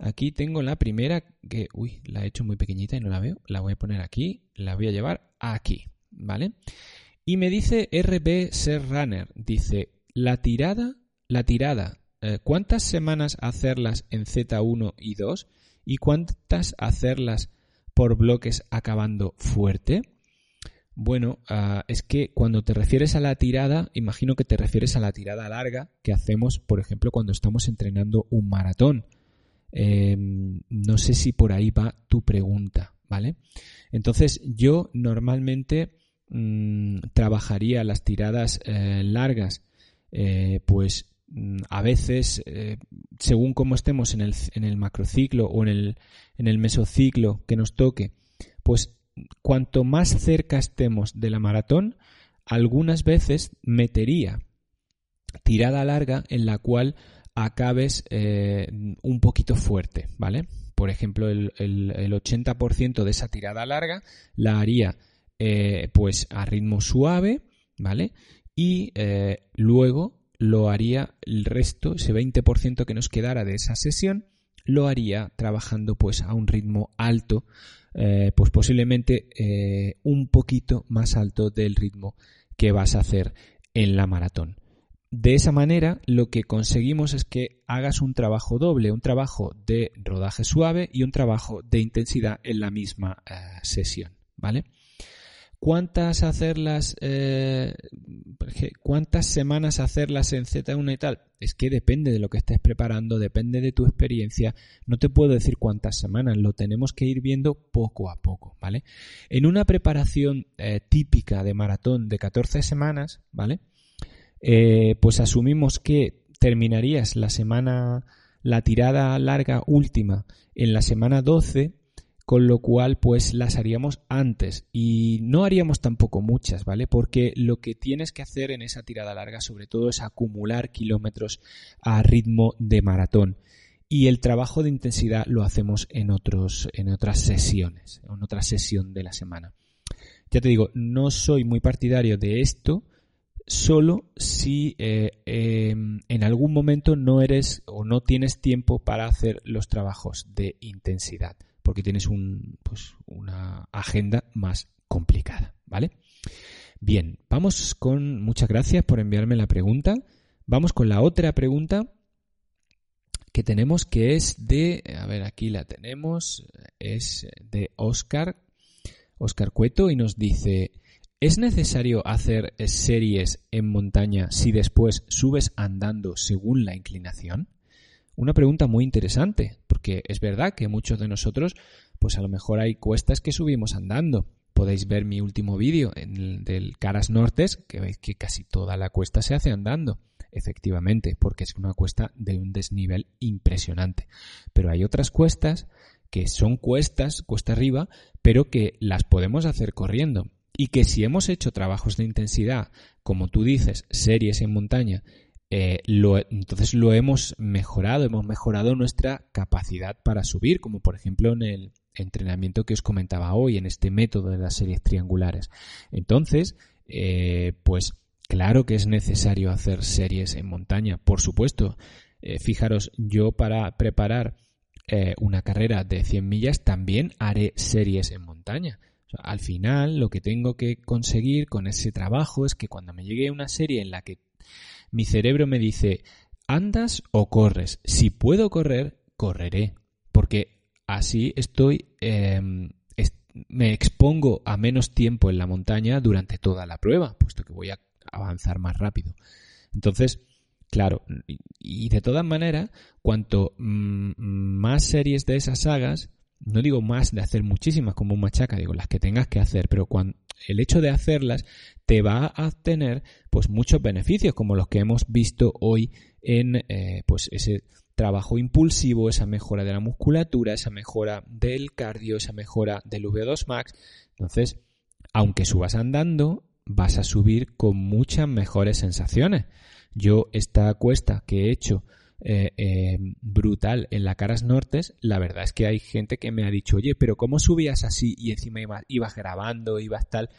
Aquí tengo la primera que, uy, la he hecho muy pequeñita y no la veo. La voy a poner aquí, la voy a llevar aquí, ¿vale? Y me dice RB Runner, dice, la tirada, la tirada eh, ¿cuántas semanas hacerlas en Z1 y 2 y cuántas hacerlas por bloques acabando fuerte? Bueno, ah, es que cuando te refieres a la tirada, imagino que te refieres a la tirada larga que hacemos, por ejemplo, cuando estamos entrenando un maratón. Em, no sé si por ahí va tu pregunta, ¿vale? Entonces yo normalmente mm, trabajaría las tiradas eh, largas, eh, pues a veces, eh, según cómo estemos en el, en el macrociclo o en el, en el mesociclo que nos toque, pues cuanto más cerca estemos de la maratón, algunas veces metería tirada larga en la cual acabes eh, un poquito fuerte, ¿vale? Por ejemplo, el, el, 80% de esa tirada larga la haría eh, pues a ritmo suave, ¿vale? Y luego lo haría el resto, ese 20% que nos quedara de esa sesión, lo haría trabajando pues a un ritmo alto, pues posiblemente un poquito más alto del ritmo que vas a hacer en la maratón. De esa manera, lo que conseguimos es que hagas un trabajo doble, un trabajo de rodaje suave y un trabajo de intensidad en la misma eh, sesión, ¿vale? ¿Cuántas hacerlas, eh, cuántas semanas hacerlas en Z1 y tal? Es que depende de lo que estés preparando, depende de tu experiencia. No te puedo decir cuántas semanas, lo tenemos que ir viendo poco a poco, ¿vale? En una preparación eh, típica de maratón de 14 semanas, ¿vale? Eh, pues asumimos que terminarías la semana, la tirada larga última en la semana 12, con lo cual pues las haríamos antes y no haríamos tampoco muchas, ¿vale? Porque lo que tienes que hacer en esa tirada larga sobre todo es acumular kilómetros a ritmo de maratón y el trabajo de intensidad lo hacemos en otros en otras sesiones, en otra sesión de la semana. Ya te digo, no soy muy partidario de esto, solo si eh, em, en algún momento no eres o no tienes tiempo para hacer los trabajos de intensidad, porque tienes un, pues, una agenda más complicada, ¿vale? Bien, vamos con muchas gracias por enviarme la pregunta. Vamos con la otra pregunta que tenemos que es de, a ver, aquí la tenemos, es de Oscar, Oscar Cueto y nos dice, ¿Es necesario hacer series en montaña si después subes andando según la inclinación? Una pregunta muy interesante, porque es verdad que muchos de nosotros, pues a lo mejor hay cuestas que subimos andando. Podéis ver mi último vídeo del Caras Nortes, que veis que casi toda la cuesta se hace andando, efectivamente, porque es una cuesta de un desnivel impresionante. Pero hay otras cuestas que son cuestas, cuesta arriba, pero que las podemos hacer corriendo y que si hemos hecho trabajos de intensidad, como tú dices, series en montaña, eh, entonces lo hemos mejorado, hemos mejorado nuestra capacidad para subir, como por ejemplo en el entrenamiento que os comentaba hoy, en este método de las series triangulares. Entonces, eh, pues claro que es necesario hacer series en montaña, por supuesto. Eh, fijaros, yo para preparar una carrera de 100 millas también haré series en montaña al final, lo que tengo que conseguir con ese trabajo es que cuando me llegue una serie en la que mi cerebro me dice, ¿andas o corres? Si puedo correr, correré. Porque así estoy, em, me expongo a menos tiempo en la montaña durante toda la prueba, puesto que voy a avanzar más rápido. Entonces, claro, y de todas maneras, cuanto mm, más series de esas hagas, no digo más de hacer muchísimas como un machaca, digo las que tengas que hacer, pero cuando el hecho de hacerlas te va a tener pues muchos beneficios como los que hemos visto hoy en eh, pues ese trabajo impulsivo, esa mejora de la musculatura, esa mejora del cardio, esa mejora del V2 Max. Entonces, aunque subas andando, vas a subir con muchas mejores sensaciones. Yo esta cuesta que he hecho eh, eh, brutal en la Caras Nortes, la verdad es que hay gente que me ha dicho, oye, pero ¿cómo subías así y encima ibas grabando, ibas tal?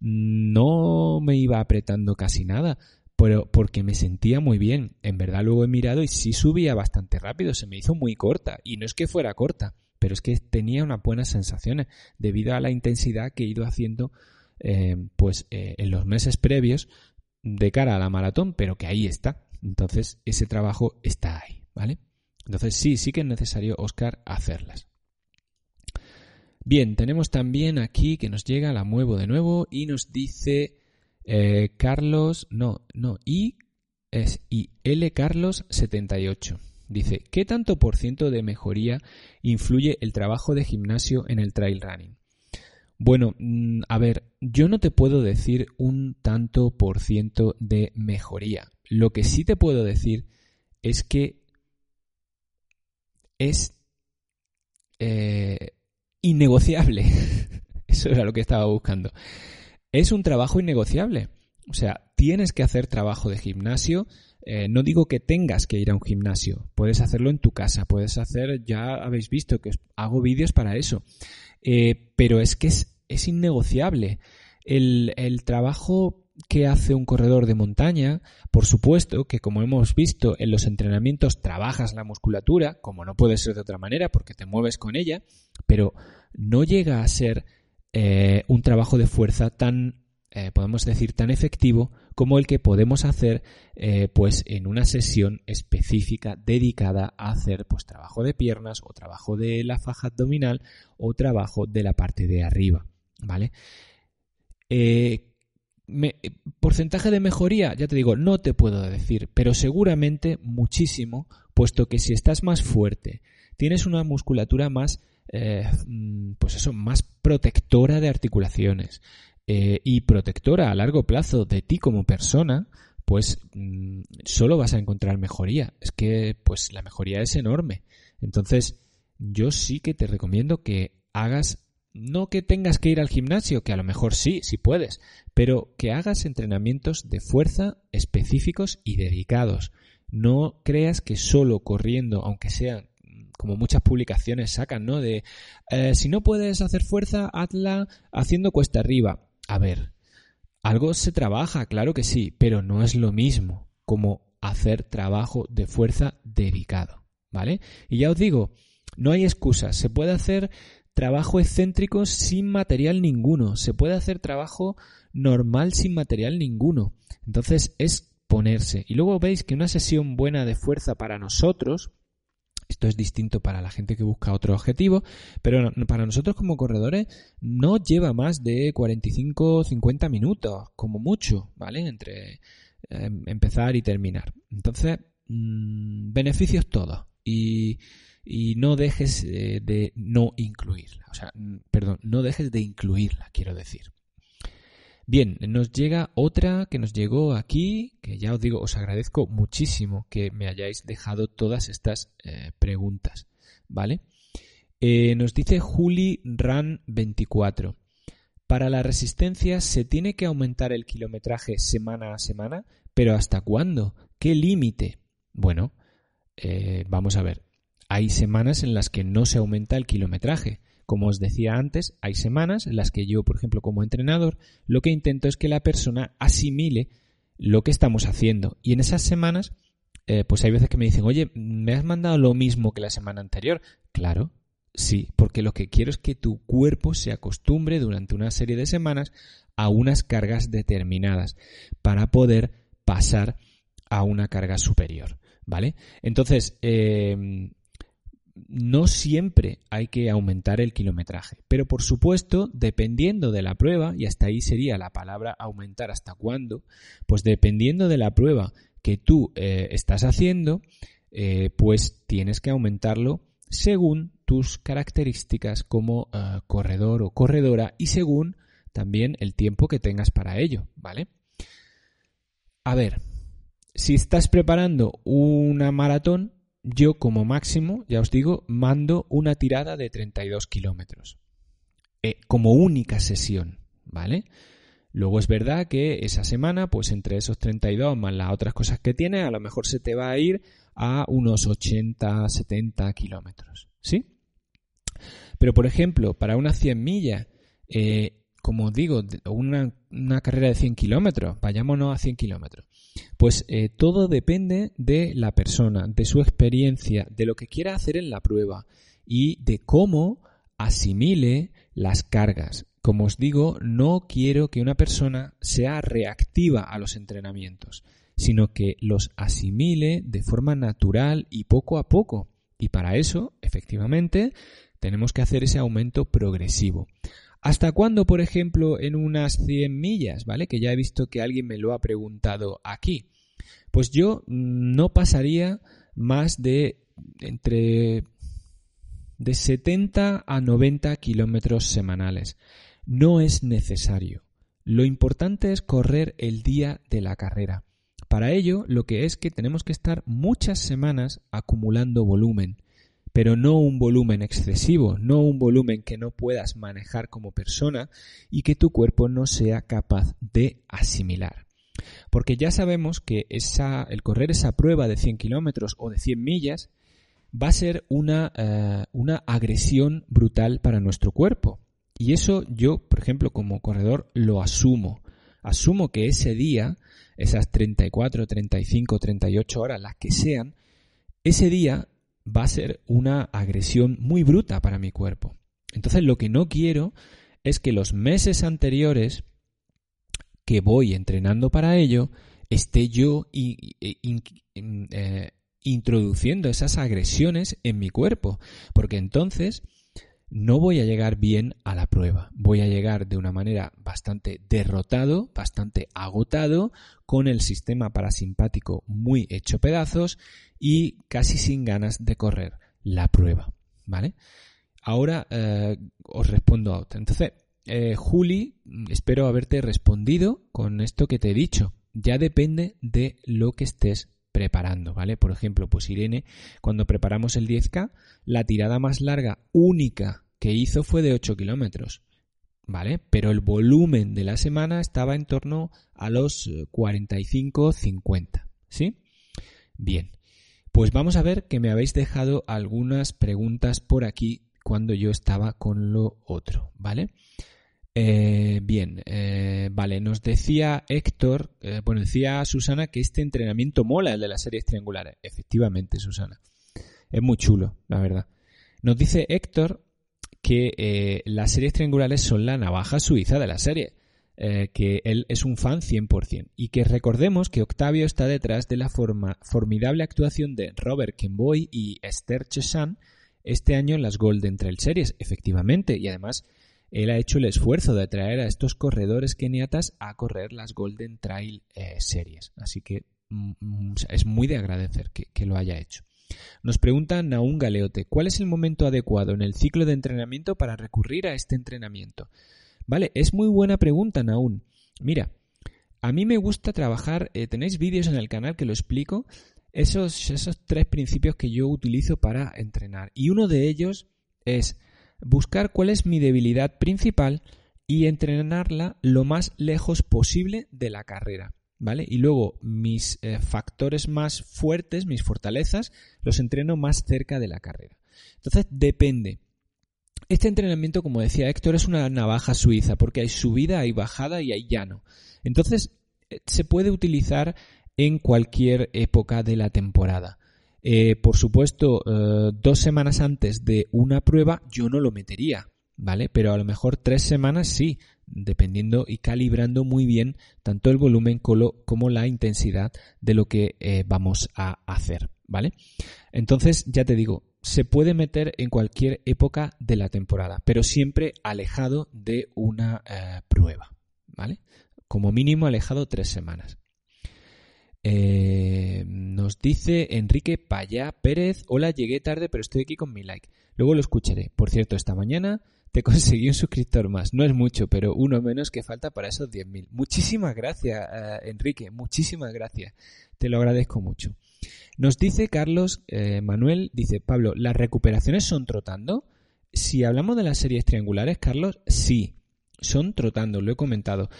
No me iba apretando casi nada, pero porque me sentía muy bien. En verdad luego he mirado y sí subía bastante rápido, se me hizo muy corta. Y no es que fuera corta, pero es que tenía unas buenas sensaciones debido a la intensidad que he ido haciendo eh, pues en los meses previos de cara a la maratón, pero que ahí está. Entonces, ese trabajo está ahí, ¿vale? Entonces, sí, sí que es necesario, Oscar, hacerlas. Bien, tenemos también aquí que nos llega, la muevo de nuevo y nos dice eh, Carlos, no, no, y es y L Carlos 78. Dice, ¿qué tanto por ciento de mejoría influye el trabajo de gimnasio en el trail running? Bueno, mm, a ver, yo no te puedo decir un tanto por ciento de mejoría. Lo que sí te puedo decir es que es eh, innegociable. Eso era lo que estaba buscando. Es un trabajo innegociable. O sea, tienes que hacer trabajo de gimnasio. Eh, no digo que tengas que ir a un gimnasio. Puedes hacerlo en tu casa. Puedes hacer, ya habéis visto que hago vídeos para eso. Eh, pero es que es, es innegociable. El, el trabajo que hace un corredor de montaña, por supuesto que como hemos visto en los entrenamientos trabajas la musculatura, como no puede ser de otra manera porque te mueves con ella, pero no llega a ser eh, un trabajo de fuerza tan, eh, podemos decir, tan efectivo como el que podemos hacer eh, pues en una sesión específica dedicada a hacer pues trabajo de piernas o trabajo de la faja abdominal o trabajo de la parte de arriba, ¿vale? Porcentaje de mejoría, ya te digo, no te puedo decir, pero seguramente muchísimo, puesto que si estás más fuerte, tienes una musculatura más, eh, mm, pues eso, más protectora de articulaciones eh, y protectora a largo plazo de ti como persona, pues mm, solo vas a encontrar mejoría. Es que, pues la mejoría es enorme. Entonces, yo sí que te recomiendo que hagas no que tengas que ir al gimnasio, que a lo mejor sí, sí puedes, pero que hagas entrenamientos de fuerza específicos y dedicados. No creas que solo corriendo, aunque sean como muchas publicaciones sacan, ¿no? De eh, si no puedes hacer fuerza, hazla haciendo cuesta arriba. A ver, algo se trabaja, claro que sí, pero no es lo mismo como hacer trabajo de fuerza dedicado, ¿vale? Y ya os digo, no hay excusas, se puede hacer trabajo excéntrico sin material ninguno. Se puede hacer trabajo normal sin material ninguno. Entonces es ponerse. Y luego veis que una sesión buena de fuerza para nosotros, esto es distinto para la gente que busca otro objetivo, pero para nosotros como corredores no lleva más de 45 50 minutos, como mucho, ¿vale? Entre em, empezar y terminar. Entonces, mm, beneficios todos. Y y no dejes eh, de no incluirla. O sea, perdón, no dejes de incluirla, quiero decir. Bien, nos llega otra que nos llegó aquí, que ya os digo, os agradezco muchísimo que me hayáis dejado todas estas eh, preguntas, ¿vale? Eh, nos dice Juli Ran 24. Para la resistencia se tiene que aumentar el kilometraje semana a semana, pero ¿hasta cuándo? ¿Qué límite? Bueno, vamos a ver. Hay semanas en las que no se aumenta el kilometraje. Como os decía antes, hay semanas en las que yo, por ejemplo, como entrenador, lo que intento es que la persona asimile lo que estamos haciendo. Y en esas semanas, eh, pues hay veces que me dicen, oye, ¿me has mandado lo mismo que la semana anterior? Claro, sí, porque lo que quiero es que tu cuerpo se acostumbre durante una serie de semanas a unas cargas determinadas para poder pasar a una carga superior. ¿Vale? Entonces, eh, no siempre hay que aumentar el kilometraje, pero por supuesto, dependiendo de la prueba, y hasta ahí sería la palabra aumentar hasta cuándo, pues dependiendo de la prueba que tú eh, estás haciendo, eh, pues tienes que aumentarlo según tus características como eh, corredor o corredora y según también el tiempo que tengas para ello, ¿vale? A ver, si estás preparando una maratón, yo como máximo, ya os digo, mando una tirada de 32 kilómetros. Eh, como única sesión, ¿vale? Luego es verdad que esa semana, pues entre esos 32 más las otras cosas que tiene, a lo mejor se te va a ir a unos 80, 70 kilómetros, ¿sí? Pero por ejemplo, para unas 100 millas, eh, como digo, una, una carrera de 100 kilómetros, vayámonos a 100 kilómetros. Pues eh, todo depende de la persona, de su experiencia, de lo que quiera hacer en la prueba y de cómo asimile las cargas. Como os digo, no quiero que una persona sea reactiva a los entrenamientos, sino que los asimile de forma natural y poco a poco. Y para eso, efectivamente, tenemos que hacer ese aumento progresivo. ¿Hasta cuándo, por ejemplo, en unas 100 millas? ¿Vale? Que ya he visto que alguien me lo ha preguntado aquí. Pues yo no pasaría más de entre de 70 a 90 kilómetros semanales. No es necesario. Lo importante es correr el día de la carrera. Para ello, lo que es que tenemos que estar muchas semanas acumulando volumen, pero no un volumen excesivo, no un volumen que no puedas manejar como persona y que tu cuerpo no sea capaz de asimilar. Porque ya sabemos que el correr esa prueba de 100 kilómetros o de 100 millas va a ser una, eh, una agresión brutal para nuestro cuerpo. Y eso yo, por ejemplo, como corredor, lo asumo. Asumo que ese día, esas 34, 35, 38 horas, las que sean, ese día va a ser una agresión muy bruta para mi cuerpo. Entonces lo que no quiero es que los meses anteriores que voy entrenando para ello, esté yo eh, introduciendo esas agresiones en mi cuerpo, porque entonces no voy a llegar bien a la prueba. Voy a llegar de una manera bastante derrotado, bastante agotado, con el sistema parasimpático muy hecho pedazos y casi sin ganas de correr la prueba. ¿Vale? Ahora eh, os respondo a otra. Entonces, eh, Juli, espero haberte respondido con esto que te he dicho. Ya depende de lo que estés preparando, ¿vale? Por ejemplo, pues Irene, cuando preparamos el 10K, la tirada más larga única que hizo fue de 8 kilómetros, ¿vale? Pero el volumen de la semana estaba en torno a los 45-50, eh, ¿sí? Bien, pues vamos a ver que me habéis dejado algunas preguntas por aquí cuando yo estaba con lo otro, ¿vale? Eh, bien, eh, vale, nos decía Héctor, eh, bueno, decía Susana que este entrenamiento mola, el de las series triangulares. Efectivamente, Susana. Es muy chulo, la verdad. Nos dice Héctor que las series triangulares son la navaja suiza de la serie, que él es un fan 100%, y que recordemos que Octavio está detrás de la formidable actuación de Robert Kenboy y Esther Chesson este año en las Golden Trail Series, efectivamente, y además él ha hecho el esfuerzo de traer a estos corredores keniatas a correr las Golden Trail eh, Series. Así que mm, mm, es muy de agradecer que, lo haya hecho. Nos pregunta Naún Galeote, ¿cuál es el momento adecuado en el ciclo de entrenamiento para recurrir a este entrenamiento? Vale, es muy buena pregunta, Naún. Mira, a mí me gusta trabajar, eh, tenéis vídeos en el canal que lo explico, esos, esos tres principios que yo utilizo para entrenar. Y uno de ellos es buscar cuál es mi debilidad principal y entrenarla lo más lejos posible de la carrera. ¿Vale? Y luego mis eh, factores más fuertes, mis fortalezas, los entreno más cerca de la carrera. Entonces, depende. Este entrenamiento, como decía Héctor, es una navaja suiza porque hay subida, hay bajada y hay llano. Entonces, eh, se puede utilizar en cualquier época de la temporada. Eh, por supuesto, eh, dos semanas antes de una prueba yo no lo metería, ¿vale? Pero a lo mejor tres semanas sí, dependiendo y calibrando muy bien tanto el volumen como la intensidad de lo que eh, vamos a hacer, ¿vale? Entonces, ya te digo, se puede meter en cualquier época de la temporada, pero siempre alejado de una prueba, ¿vale? Como mínimo alejado tres semanas. Eh, nos dice Enrique Payá Pérez, hola, llegué tarde pero estoy aquí con mi like. Luego lo escucharé. Por cierto, esta mañana te conseguí un suscriptor más. No es mucho, pero uno menos que falta para esos 10.000. Muchísimas gracias, eh, Enrique. Muchísimas gracias. Te lo agradezco mucho. Nos dice Carlos eh, Manuel, dice Pablo, ¿las recuperaciones son trotando? Si hablamos de las series triangulares, Carlos, sí, son trotando, lo he comentado.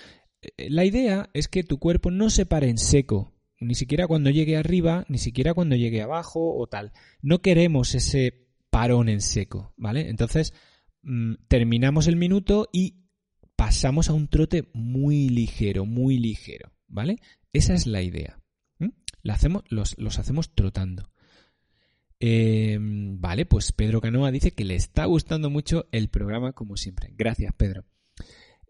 La idea es que tu cuerpo no se pare en seco, ni siquiera cuando llegue arriba, ni siquiera cuando llegue abajo o tal. No queremos ese parón en seco, ¿vale? Entonces, mm, terminamos el minuto y pasamos a un trote muy ligero, muy ligero, ¿vale? Esa es la idea. La hacemos, los, hacemos trotando. Em, vale, pues Pedro Canoa dice que le está gustando mucho el programa como siempre. Gracias, Pedro.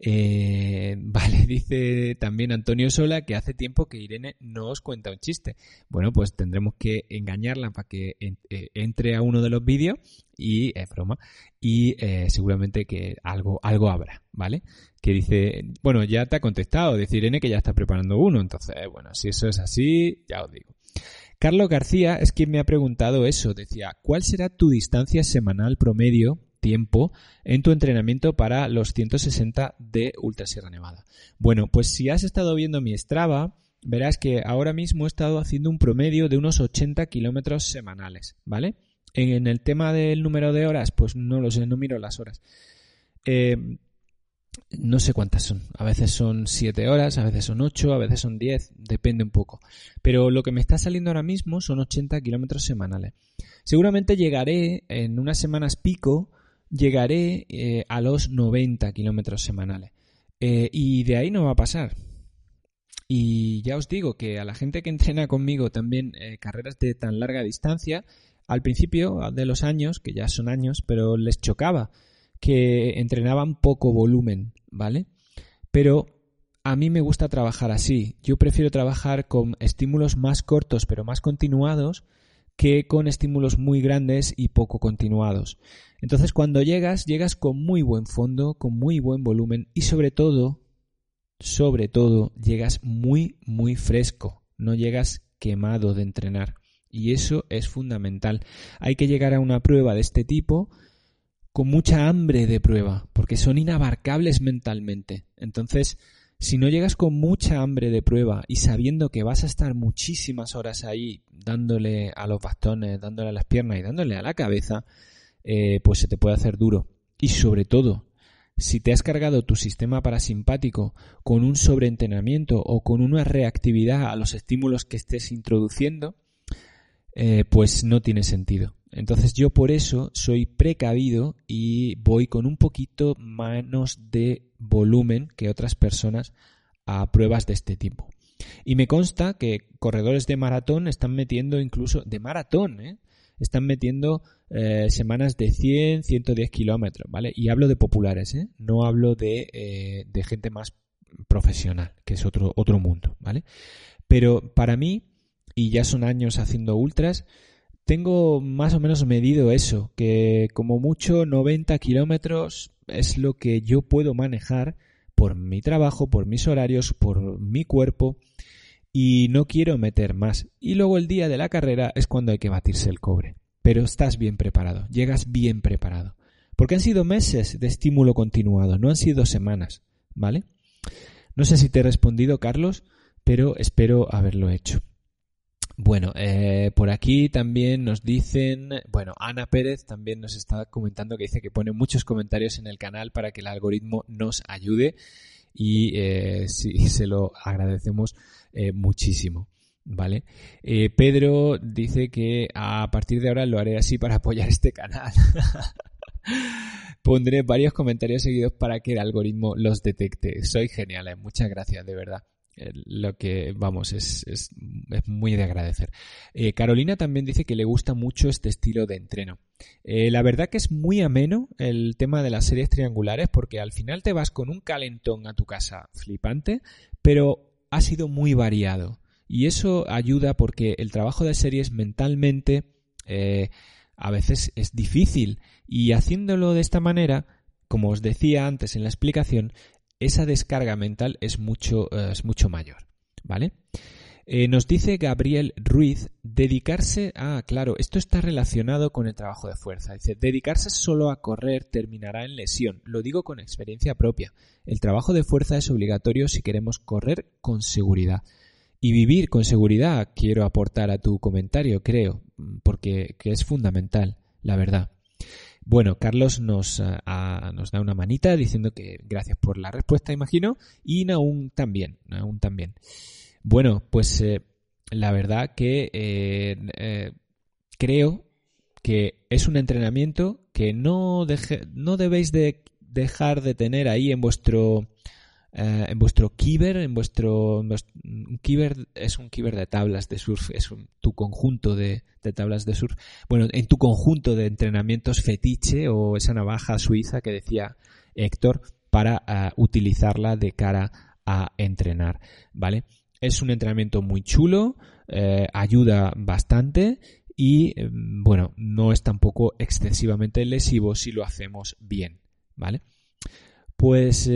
Eh, vale, dice también Antonio Sola que hace tiempo que Irene no os cuenta un chiste. Bueno, pues tendremos que engañarla para que eh, entre a uno de los vídeos y es broma y eh, seguramente que algo algo habrá, ¿vale? Que dice, bueno, ya te ha contestado, dice Irene que ya está preparando uno, entonces, bueno, si eso es así, ya os digo. Carlos García es quien me ha preguntado eso, decía, ¿cuál será tu distancia semanal promedio tiempo en tu entrenamiento para los 160 de Ultra Sierra Nevada. Bueno, pues si has estado viendo mi Strava, verás que ahora mismo he estado haciendo un promedio de unos 80 kilómetros semanales, ¿vale? En el tema del número de horas, pues no lo sé, no miro las horas. Eh, no sé cuántas son. A veces son 7 horas, a veces son 8, a veces son 10, depende un poco. Pero lo que me está saliendo ahora mismo son 80 kilómetros semanales. Seguramente llegaré en unas semanas pico, llegaré eh, a los 90 kilómetros semanales. Eh, y de ahí no va a pasar. Y ya os digo que a la gente que entrena conmigo también eh, carreras de tan larga distancia, al principio de los años, que ya son años, pero les chocaba que entrenaban poco volumen, ¿vale? Pero a mí me gusta trabajar así. Yo prefiero trabajar con estímulos más cortos pero más continuados que con estímulos muy grandes y poco continuados. Entonces cuando llegas, llegas con muy buen fondo, con muy buen volumen y sobre todo, sobre todo, llegas muy, muy fresco. No llegas quemado de entrenar. Y eso es fundamental. Hay que llegar a una prueba de este tipo con mucha hambre de prueba, porque son inabarcables mentalmente. Entonces, si no llegas con mucha hambre de prueba y sabiendo que vas a estar muchísimas horas ahí dándole a los bastones, dándole a las piernas y dándole a la cabeza, eh, pues se te puede hacer duro. Y sobre todo, si te has cargado tu sistema parasimpático con un sobreentrenamiento o con una reactividad a los estímulos que estés introduciendo, eh, pues no tiene sentido. Entonces yo por eso soy precavido y voy con un poquito menos de volumen que otras personas a pruebas de este tipo. Y me consta que corredores de maratón están metiendo incluso de maratón, ¿eh? están metiendo eh, semanas de 100, 110 kilómetros, ¿vale? Y hablo de populares, ¿eh? No hablo de, eh, de gente más profesional, que es otro, otro mundo, ¿vale? Pero para mí, y ya son años haciendo ultras, tengo más o menos medido eso, que como mucho 90 kilómetros es lo que yo puedo manejar por mi trabajo, por mis horarios, por mi cuerpo y no quiero meter más. Y luego el día de la carrera es cuando hay que batirse el cobre. Pero estás bien preparado, llegas bien preparado. Porque han sido meses de estímulo continuado, no han sido semanas, ¿vale? No sé si te he respondido, Carlos, pero espero haberlo hecho. Bueno, eh, por aquí también nos dicen, bueno, Ana Pérez también nos está comentando que dice que pone muchos comentarios en el canal para que el algoritmo nos ayude y eh, sí, se lo agradecemos eh, muchísimo. ¿Vale? Pedro dice que a partir de ahora lo haré así para apoyar este canal. Pondré varios comentarios seguidos para que el algoritmo los detecte. Soy genial, muchas gracias, de verdad lo que, vamos, es, es, muy de agradecer. Eh, Carolina también dice que le gusta mucho este estilo de entreno. Eh, la verdad que es muy ameno el tema de las series triangulares porque al final te vas con un calentón a tu casa flipante, pero ha sido muy variado. Y eso ayuda porque el trabajo de series mentalmente eh, a veces es difícil y haciéndolo de esta manera, como os decía antes en la explicación, esa descarga mental es mucho, eh, es mucho mayor. ¿Vale? Eh, nos dice Gabriel Ruiz, dedicarse a, claro, esto está relacionado con el trabajo de fuerza. Dice, dedicarse solo a correr terminará en lesión. Lo digo con experiencia propia. El trabajo de fuerza es obligatorio si queremos correr con seguridad. Y vivir con seguridad, quiero aportar a tu comentario, creo, porque es fundamental, la verdad. Bueno, Carlos nos, eh, nos da una manita diciendo que gracias por la respuesta, imagino, y Naún también, Naún también. Bueno, pues eh, la verdad que eh, creo que es un entrenamiento que no, deje, no debéis de dejar de tener ahí en vuestro eh, en vuestro kiber, en vuestro kiber es un kiber de tablas de surf, es tu conjunto de, tablas de surf. Bueno, en tu conjunto de entrenamientos fetiche o esa navaja suiza que decía Héctor para eh, utilizarla de cara a entrenar, ¿vale? Es un entrenamiento muy chulo, eh, ayuda bastante y bueno, no es tampoco excesivamente lesivo si lo hacemos bien, ¿vale? Pues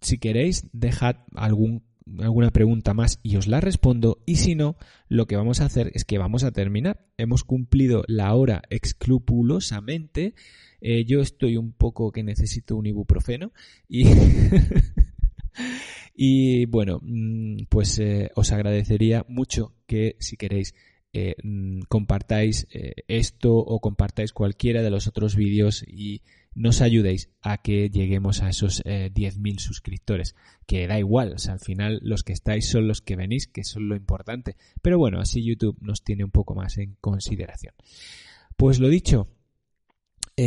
si queréis, dejad alguna pregunta más y os la respondo. Y si no, lo que vamos a hacer es que vamos a terminar. Hemos cumplido la hora escrupulosamente. Eh, yo estoy un poco que necesito un ibuprofeno y, Y bueno, mm, pues eh, os agradecería mucho que si queréis eh, mm, compartáis esto o compartáis cualquiera de los otros vídeos y nos ayudéis a que lleguemos a esos 10.000 suscriptores. Que da igual, al final los que estáis son los que venís, que son lo importante. Pero bueno, así YouTube nos tiene un poco más en consideración. Pues lo dicho,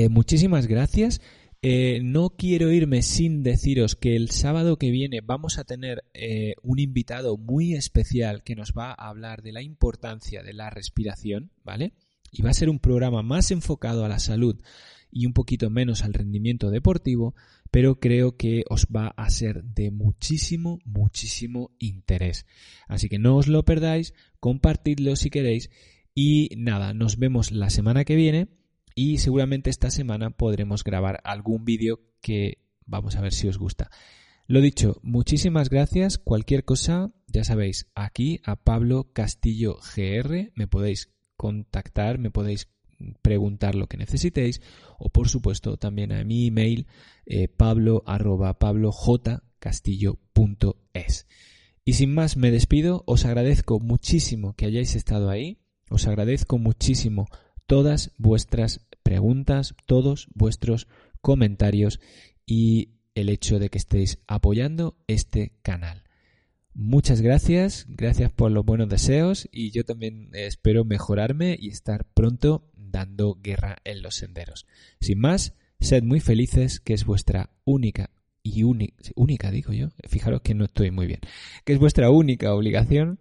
muchísimas gracias. Eh, no quiero irme sin deciros que el sábado que viene vamos a tener eh, un invitado muy especial que nos va a hablar de la importancia de la respiración, ¿vale? Y va a ser un programa más enfocado a la salud y un poquito menos al rendimiento deportivo, pero creo que os va a ser de muchísimo, muchísimo interés. Así que no os lo perdáis, compartidlo si queréis y nada, nos vemos la semana que viene y seguramente esta semana podremos grabar algún vídeo que vamos a ver si os gusta. Lo dicho, muchísimas gracias. Cualquier cosa, ya sabéis, aquí a Pablo Castillo GR me podéis contactar, me podéis preguntar lo que necesitéis o por supuesto también a mi email eh, pablo arroba pablojcastillo.es. Y sin más me despido, os agradezco muchísimo que hayáis estado ahí, os agradezco muchísimo todas vuestras preguntas, todos vuestros comentarios y el hecho de que estéis apoyando este canal. Muchas gracias, gracias por los buenos deseos y yo también espero mejorarme y estar pronto dando guerra en los senderos. Sin más, sed muy felices, que es vuestra única y única, digo yo, fijaros que no estoy muy bien, que es vuestra única obligación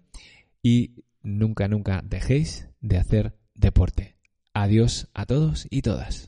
y nunca, nunca dejéis de hacer deporte. Adiós a todos y todas.